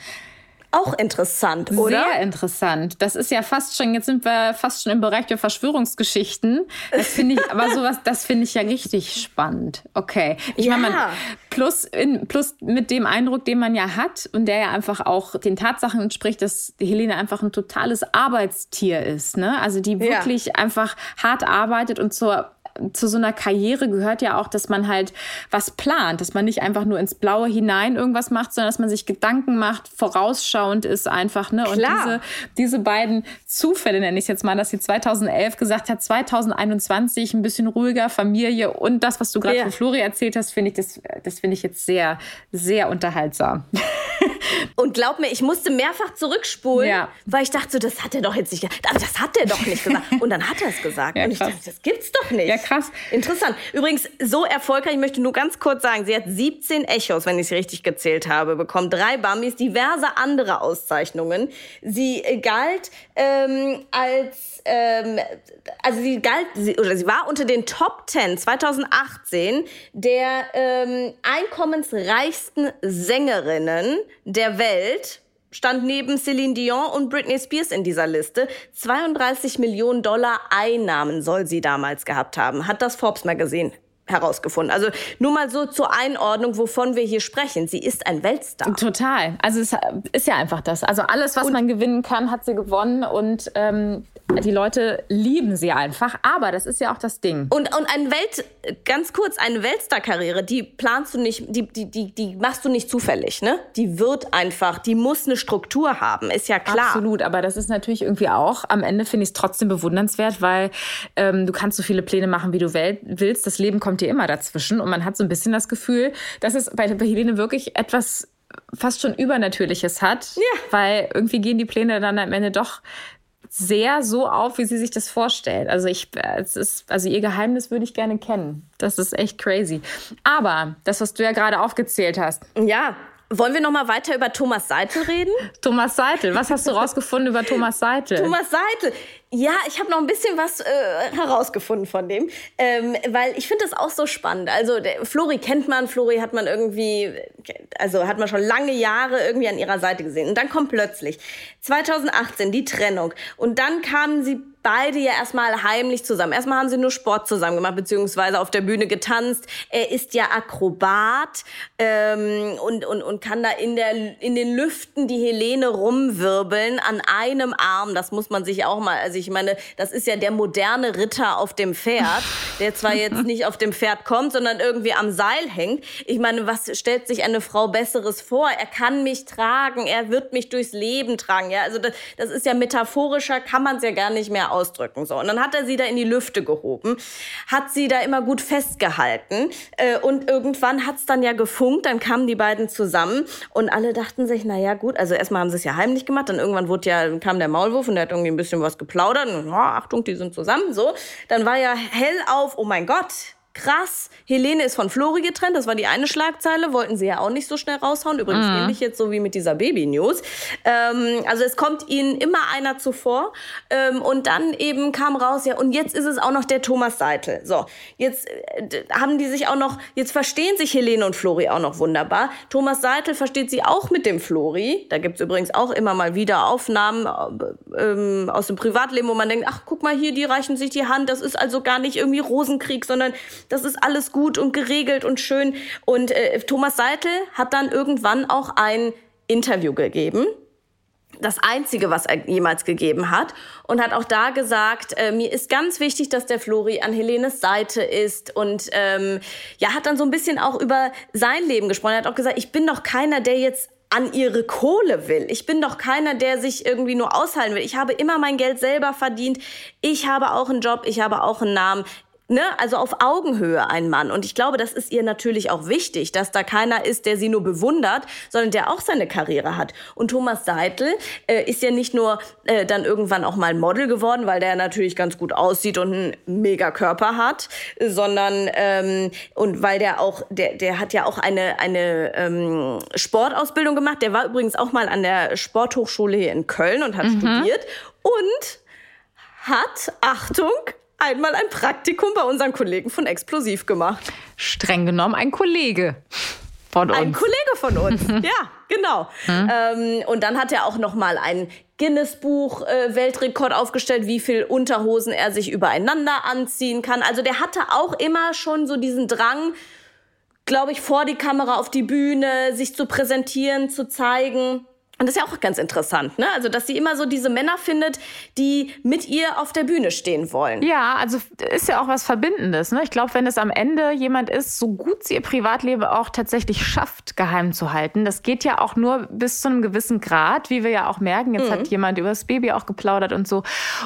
Auch interessant, oder? Sehr interessant. Das ist ja fast schon, jetzt sind wir fast schon im Bereich der Verschwörungsgeschichten. Das finde ich, aber sowas, das finde ich ja richtig spannend. Okay. Ich ja. meine, plus, in, plus mit dem Eindruck, den man ja hat und der ja einfach auch den Tatsachen entspricht, dass Helene einfach ein totales Arbeitstier ist, ne? Also die wirklich ja. einfach hart arbeitet und zur zu so einer Karriere gehört ja auch, dass man halt was plant, dass man nicht einfach nur ins Blaue hinein irgendwas macht, sondern dass man sich Gedanken macht, vorausschauend ist einfach. Ne? Und diese, diese beiden Zufälle, nenne ich es jetzt mal, dass sie 2011 gesagt hat, 2021 ein bisschen ruhiger, Familie und das, was du gerade ja. von Flori erzählt hast, finde ich, das, das finde ich jetzt sehr, sehr unterhaltsam. Und glaub mir, ich musste mehrfach zurückspulen, ja. weil ich dachte, das hat er doch jetzt nicht gesagt. Das hat er doch nicht gesagt. Und dann hat er es gesagt. Ja, und ich dachte, das gibt's doch nicht. Ja, krass. Interessant. Übrigens, so erfolgreich, ich möchte nur ganz kurz sagen, sie hat 17 Echos, wenn ich es richtig gezählt habe, bekommen, drei Bambis, diverse andere Auszeichnungen. Sie äh, galt ähm, als, ähm, also sie galt, sie, oder sie war unter den Top 10 2018 der ähm, einkommensreichsten Sängerinnen der Welt stand neben Celine Dion und Britney Spears in dieser Liste. 32 Millionen Dollar Einnahmen soll sie damals gehabt haben, hat das Forbes Magazine herausgefunden. Also nur mal so zur Einordnung, wovon wir hier sprechen. Sie ist ein Weltstar. Total. Also es ist ja einfach das. Also alles, was und man gewinnen kann, hat sie gewonnen und ähm, die Leute lieben sie einfach. Aber das ist ja auch das Ding. Und, und ein Welt, ganz kurz, eine Weltstar-Karriere, die planst du nicht, die, die, die, die machst du nicht zufällig, ne? Die wird einfach, die muss eine Struktur haben, ist ja klar. Absolut, aber das ist natürlich irgendwie auch, am Ende finde ich es trotzdem bewundernswert, weil ähm, du kannst so viele Pläne machen, wie du willst. Das Leben kommt dir immer dazwischen und man hat so ein bisschen das Gefühl, dass es bei, bei Helene wirklich etwas fast schon Übernatürliches hat, ja. weil irgendwie gehen die Pläne dann am Ende doch sehr so auf, wie sie sich das vorstellt. Also ich, es ist, also ihr Geheimnis würde ich gerne kennen. Das ist echt crazy. Aber das, was du ja gerade aufgezählt hast. Ja. Wollen wir noch mal weiter über Thomas Seitel reden? Thomas Seitel, was hast du rausgefunden über Thomas Seitel? Thomas Seitel, ja, ich habe noch ein bisschen was äh, herausgefunden von dem, ähm, weil ich finde das auch so spannend. Also der, Flori kennt man, Flori hat man irgendwie, also hat man schon lange Jahre irgendwie an ihrer Seite gesehen. Und dann kommt plötzlich 2018 die Trennung und dann kamen sie beide ja erstmal heimlich zusammen. Erstmal haben sie nur Sport zusammen gemacht, beziehungsweise auf der Bühne getanzt. Er ist ja Akrobat ähm, und, und, und kann da in, der, in den Lüften die Helene rumwirbeln an einem Arm. Das muss man sich auch mal, also ich meine, das ist ja der moderne Ritter auf dem Pferd, der zwar jetzt nicht auf dem Pferd kommt, sondern irgendwie am Seil hängt. Ich meine, was stellt sich eine Frau Besseres vor? Er kann mich tragen, er wird mich durchs Leben tragen. Ja, also das, das ist ja metaphorischer, kann man es ja gar nicht mehr ausdrücken. So. Und dann hat er sie da in die Lüfte gehoben, hat sie da immer gut festgehalten äh, und irgendwann hat es dann ja gefunkt, dann kamen die beiden zusammen und alle dachten sich, na ja gut, also erstmal haben sie es ja heimlich gemacht, dann irgendwann wurde ja, kam der Maulwurf und der hat irgendwie ein bisschen was geplaudert und, oh, Achtung, die sind zusammen, so. Dann war ja hell auf, oh mein Gott, krass, Helene ist von Flori getrennt, das war die eine Schlagzeile, wollten sie ja auch nicht so schnell raushauen, übrigens mhm. ähnlich jetzt so wie mit dieser Baby-News. Ähm, also es kommt ihnen immer einer zuvor ähm, und dann eben kam raus, ja und jetzt ist es auch noch der Thomas Seitel. So, jetzt äh, haben die sich auch noch, jetzt verstehen sich Helene und Flori auch noch wunderbar. Thomas Seitel versteht sie auch mit dem Flori, da gibt's übrigens auch immer mal wieder Aufnahmen äh, ähm, aus dem Privatleben, wo man denkt, ach guck mal hier, die reichen sich die Hand, das ist also gar nicht irgendwie Rosenkrieg, sondern das ist alles gut und geregelt und schön. Und äh, Thomas Seitel hat dann irgendwann auch ein Interview gegeben das einzige, was er jemals gegeben hat. Und hat auch da gesagt, äh, mir ist ganz wichtig, dass der Flori an Helenes Seite ist. Und ähm, ja, hat dann so ein bisschen auch über sein Leben gesprochen. Er hat auch gesagt, ich bin doch keiner, der jetzt an ihre Kohle will. Ich bin doch keiner, der sich irgendwie nur aushalten will. Ich habe immer mein Geld selber verdient. Ich habe auch einen Job, ich habe auch einen Namen ne, also auf Augenhöhe ein Mann. Und ich glaube, das ist ihr natürlich auch wichtig, dass da keiner ist, der sie nur bewundert, sondern der auch seine Karriere hat. Und Thomas Seitel äh, ist ja nicht nur äh, dann irgendwann auch mal Model geworden, weil der natürlich ganz gut aussieht und einen mega Körper hat, sondern ähm, und weil der auch, der, der hat ja auch eine, eine ähm, Sportausbildung gemacht. Der war übrigens auch mal an der Sporthochschule hier in Köln und hat mhm. studiert und hat, Achtung, einmal ein Praktikum bei unseren Kollegen von Explosiv gemacht. Streng genommen ein Kollege von uns. Ein Kollege von uns, ja, genau. Hm. Ähm, und dann hat er auch noch mal ein Guinness-Buch äh, Weltrekord aufgestellt, wie viel Unterhosen er sich übereinander anziehen kann. Also der hatte auch immer schon so diesen Drang, glaube ich, vor die Kamera auf die Bühne, sich zu präsentieren, zu zeigen. Und das ist ja auch ganz interessant, ne? Also, dass sie immer so diese Männer findet, die mit ihr auf der Bühne stehen wollen. Ja, also ist ja auch was Verbindendes, ne? Ich glaube, wenn es am Ende jemand ist, so gut sie ihr Privatleben auch tatsächlich schafft, geheim zu halten, das geht ja auch nur bis zu einem gewissen Grad, wie wir ja auch merken. Jetzt mhm. hat jemand über das Baby auch geplaudert und so.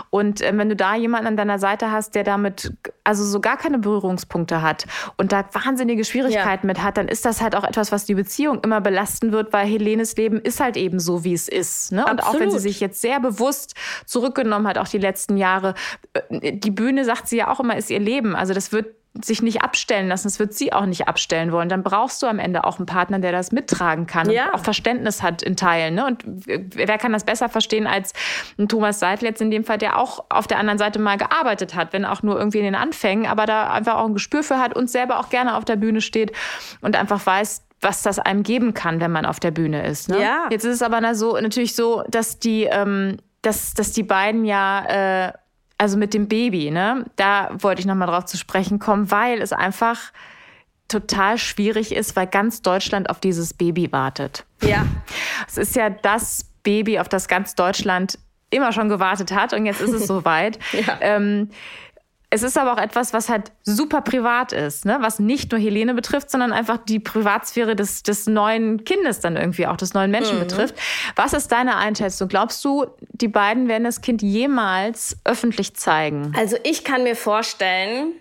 Und äh, wenn du da jemanden an deiner Seite hast, der damit also so gar keine Berührungspunkte hat und da wahnsinnige Schwierigkeiten ja. mit hat, dann ist das halt auch etwas, was die Beziehung immer belasten wird, weil Helenes Leben ist halt eben so, wie es ist. Ne? Und auch wenn sie sich jetzt sehr bewusst zurückgenommen hat, auch die letzten Jahre, äh, die Bühne, sagt sie ja auch immer, ist ihr Leben. Also das wird sich nicht abstellen lassen, das wird sie auch nicht abstellen wollen. Dann brauchst du am Ende auch einen Partner, der das mittragen kann ja. und auch Verständnis hat in Teilen. Ne? Und wer kann das besser verstehen als ein Thomas Seidel jetzt in dem Fall, der auch auf der anderen Seite mal gearbeitet hat, wenn auch nur irgendwie in den Anfängen, aber da einfach auch ein Gespür für hat und selber auch gerne auf der Bühne steht und einfach weiß, was das einem geben kann, wenn man auf der Bühne ist. Ne? Ja. Jetzt ist es aber so, natürlich so, dass die, ähm, dass, dass die beiden ja, äh, also mit dem Baby, ne, da wollte ich nochmal drauf zu sprechen kommen, weil es einfach total schwierig ist, weil ganz Deutschland auf dieses Baby wartet. Ja. Es ist ja das Baby, auf das ganz Deutschland immer schon gewartet hat und jetzt ist es soweit. ja. ähm, es ist aber auch etwas, was halt super privat ist, ne? was nicht nur Helene betrifft, sondern einfach die Privatsphäre des, des neuen Kindes dann irgendwie auch des neuen Menschen mhm. betrifft. Was ist deine Einschätzung? Glaubst du, die beiden werden das Kind jemals öffentlich zeigen? Also ich kann mir vorstellen,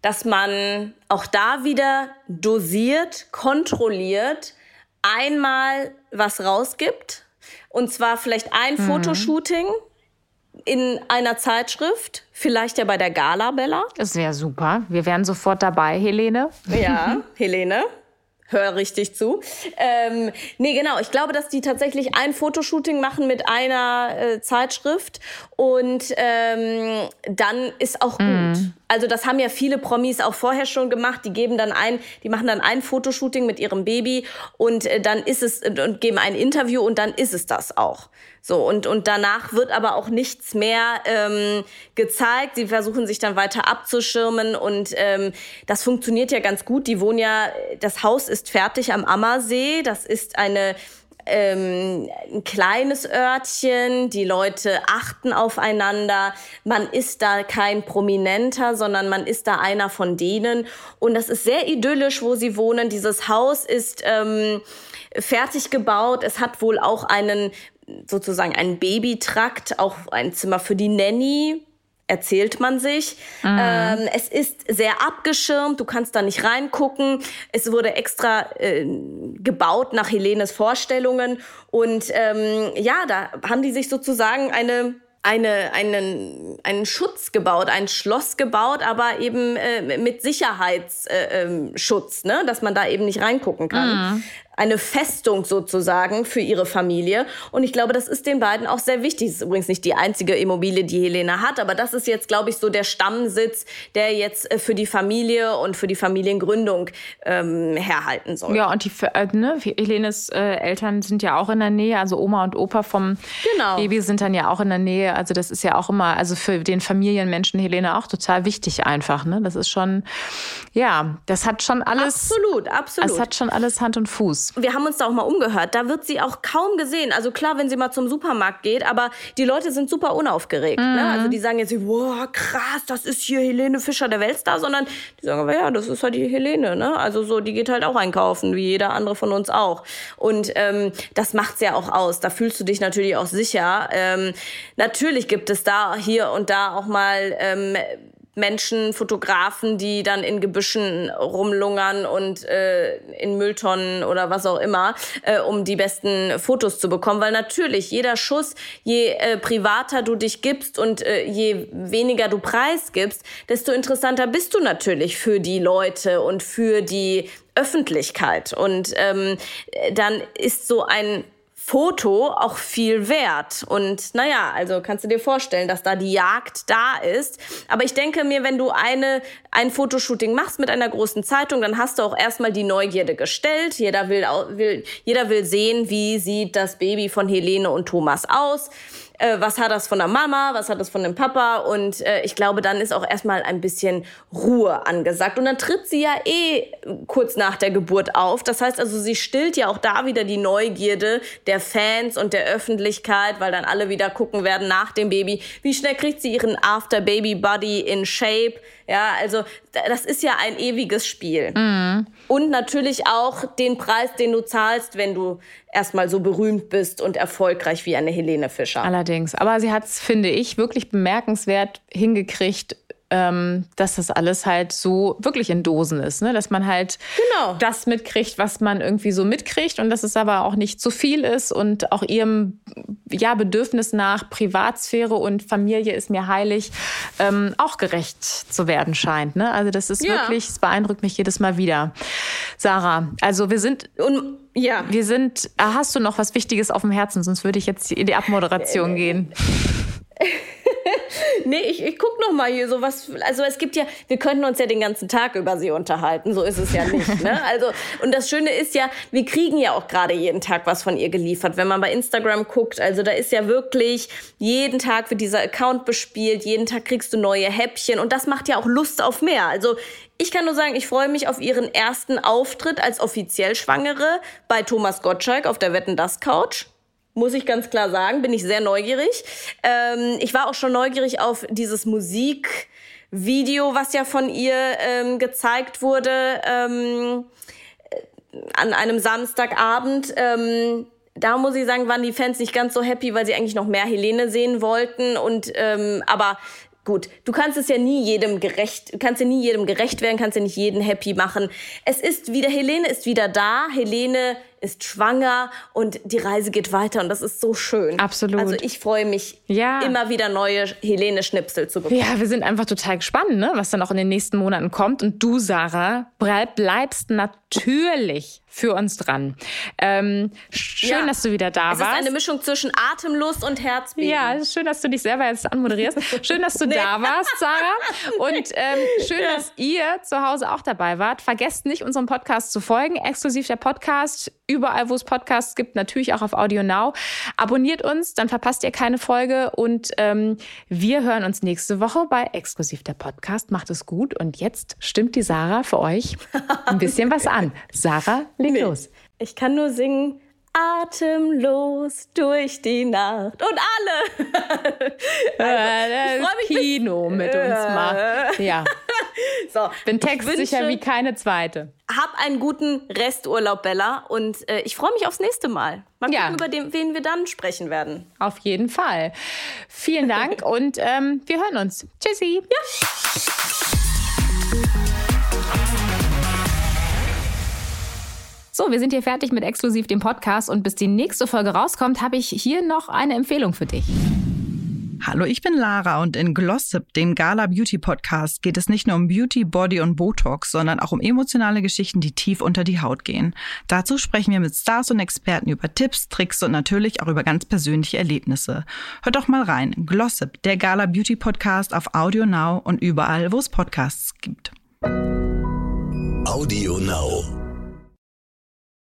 dass man auch da wieder dosiert, kontrolliert, einmal was rausgibt. Und zwar vielleicht ein mhm. Fotoshooting in einer Zeitschrift, vielleicht ja bei der Gala, Bella. Das wäre super. Wir wären sofort dabei, Helene. Ja, Helene. hör richtig zu. Ähm, nee, genau. Ich glaube, dass die tatsächlich ein Fotoshooting machen mit einer äh, Zeitschrift und ähm, dann ist auch gut. Mm. Also das haben ja viele Promis auch vorher schon gemacht. Die geben dann ein, die machen dann ein Fotoshooting mit ihrem Baby und äh, dann ist es und geben ein Interview und dann ist es das auch. So, und, und danach wird aber auch nichts mehr ähm, gezeigt. Sie versuchen sich dann weiter abzuschirmen und ähm, das funktioniert ja ganz gut. Die wohnen ja, das Haus ist fertig am Ammersee. Das ist eine ähm, ein kleines Örtchen, die Leute achten aufeinander, man ist da kein Prominenter, sondern man ist da einer von denen. Und das ist sehr idyllisch, wo sie wohnen. Dieses Haus ist ähm, fertig gebaut. Es hat wohl auch einen sozusagen einen Babytrakt, auch ein Zimmer für die Nanny, erzählt man sich. Mhm. Ähm, es ist sehr abgeschirmt, du kannst da nicht reingucken. Es wurde extra äh, gebaut nach Helenes Vorstellungen. Und ähm, ja, da haben die sich sozusagen eine eine, einen, einen Schutz gebaut, ein Schloss gebaut, aber eben äh, mit Sicherheitsschutz, äh, ähm, ne? dass man da eben nicht reingucken kann. Mhm eine Festung sozusagen für ihre Familie. Und ich glaube, das ist den beiden auch sehr wichtig. Das ist übrigens nicht die einzige Immobilie, die Helena hat, aber das ist jetzt, glaube ich, so der Stammsitz, der jetzt äh, für die Familie und für die Familiengründung ähm, herhalten soll. Ja, und die, äh, ne, Helenes äh, Eltern sind ja auch in der Nähe, also Oma und Opa vom genau. Baby sind dann ja auch in der Nähe. Also das ist ja auch immer, also für den Familienmenschen Helene auch total wichtig einfach. Ne? Das ist schon, ja, das hat schon alles. Absolut, absolut. Es hat schon alles Hand und Fuß. Wir haben uns da auch mal umgehört. Da wird sie auch kaum gesehen. Also klar, wenn sie mal zum Supermarkt geht, aber die Leute sind super unaufgeregt. Ne? Mhm. Ne? Also die sagen jetzt wow, krass, das ist hier Helene Fischer, der Weltstar, sondern die sagen aber, ja, das ist halt die Helene. Ne? Also so, die geht halt auch einkaufen, wie jeder andere von uns auch. Und ähm, das macht's ja auch aus. Da fühlst du dich natürlich auch sicher. Ähm, natürlich gibt es da hier und da auch mal ähm, Menschen, Fotografen, die dann in Gebüschen rumlungern und äh, in Mülltonnen oder was auch immer, äh, um die besten Fotos zu bekommen. Weil natürlich jeder Schuss, je äh, privater du dich gibst und äh, je weniger du preisgibst, desto interessanter bist du natürlich für die Leute und für die Öffentlichkeit. Und ähm, dann ist so ein Foto auch viel wert. Und naja, also kannst du dir vorstellen, dass da die Jagd da ist. Aber ich denke mir, wenn du eine, ein Fotoshooting machst mit einer großen Zeitung, dann hast du auch erstmal die Neugierde gestellt. Jeder will, will, jeder will sehen, wie sieht das Baby von Helene und Thomas aus äh, was hat das von der Mama, was hat das von dem Papa? Und äh, ich glaube, dann ist auch erstmal ein bisschen Ruhe angesagt. Und dann tritt sie ja eh kurz nach der Geburt auf. Das heißt also, sie stillt ja auch da wieder die Neugierde der Fans und der Öffentlichkeit, weil dann alle wieder gucken werden nach dem Baby, wie schnell kriegt sie ihren After Baby Body in Shape, ja, also das ist ja ein ewiges Spiel. Mhm. Und natürlich auch den Preis, den du zahlst, wenn du erstmal so berühmt bist und erfolgreich wie eine Helene Fischer. Allerdings. Aber sie hat es, finde ich, wirklich bemerkenswert hingekriegt, ähm, dass das alles halt so wirklich in Dosen ist, ne? dass man halt genau. das mitkriegt, was man irgendwie so mitkriegt und dass es aber auch nicht zu viel ist und auch ihrem ja, Bedürfnis nach Privatsphäre und Familie ist mir heilig ähm, auch gerecht zu werden scheint. Ne? Also das ist ja. wirklich, es beeindruckt mich jedes Mal wieder. Sarah, also wir sind und ja. Wir sind, hast du noch was Wichtiges auf dem Herzen, sonst würde ich jetzt in die Abmoderation gehen. nee, ich, ich guck noch mal hier so was. Also es gibt ja, wir könnten uns ja den ganzen Tag über sie unterhalten. So ist es ja nicht. Ne? Also und das Schöne ist ja, wir kriegen ja auch gerade jeden Tag was von ihr geliefert, wenn man bei Instagram guckt. Also da ist ja wirklich jeden Tag wird dieser Account bespielt. Jeden Tag kriegst du neue Häppchen und das macht ja auch Lust auf mehr. Also ich kann nur sagen, ich freue mich auf ihren ersten Auftritt als offiziell Schwangere bei Thomas Gottschalk auf der Wetten das Couch muss ich ganz klar sagen, bin ich sehr neugierig. Ähm, ich war auch schon neugierig auf dieses Musikvideo, was ja von ihr ähm, gezeigt wurde ähm, an einem Samstagabend. Ähm, da muss ich sagen, waren die Fans nicht ganz so happy, weil sie eigentlich noch mehr Helene sehen wollten. Und ähm, aber gut, du kannst es ja nie jedem gerecht, kannst ja nie jedem gerecht werden, kannst ja nicht jeden happy machen. Es ist wieder, Helene ist wieder da. Helene ist schwanger und die Reise geht weiter und das ist so schön. Absolut. Also ich freue mich, Ja. immer wieder neue Helene Schnipsel zu bekommen. Ja, wir sind einfach total gespannt, ne, was dann auch in den nächsten Monaten kommt. Und du, Sarah, bleib, bleibst natürlich für uns dran. Ähm, schön, Ja. dass du wieder da Es ist warst. eine Mischung zwischen Atemlust und Herzbeben. Ja, es ist schön, dass du dich selber jetzt anmoderierst. Schön, dass du da warst, Sarah. Und ähm, schön, dass ihr zu Hause auch dabei wart. Vergesst nicht, unserem Podcast zu folgen. Exklusiv der Podcast. Überall, wo es Podcasts gibt, natürlich auch auf Audio Now. Abonniert uns, dann verpasst ihr keine Folge. Und ähm, wir hören uns nächste Woche bei Exklusiv der Podcast. Macht es gut. Und jetzt stimmt die Sarah für euch ein bisschen was an. Sarah, leg los. Ich kann nur singen. Atemlos durch die Nacht. Und alle. Äh, freu mich bis- Kino mit uns macht. Ja. So, Bin ich textsicher wie keine zweite. Hab einen guten Resturlaub, Bella. Und äh, ich freue mich aufs nächste Mal. Mal Ja. gucken, über den, wen wir dann sprechen werden. Auf jeden Fall. Vielen Dank und ähm, wir hören uns. Tschüssi. So, wir sind hier fertig mit exklusiv dem Podcast und bis die nächste Folge rauskommt, habe ich hier noch eine Empfehlung für dich. Hallo, ich bin Lara und in Glossip, dem Gala Beauty Podcast, geht es nicht nur um Beauty, Body und Botox, sondern auch um emotionale Geschichten, die tief unter die Haut gehen. Dazu sprechen wir mit Stars und Experten über Tipps, Tricks und natürlich auch über ganz persönliche Erlebnisse. Hört doch mal rein. Glossip, der Gala Beauty Podcast auf Audio Now und überall, wo es Podcasts gibt. Audio Now.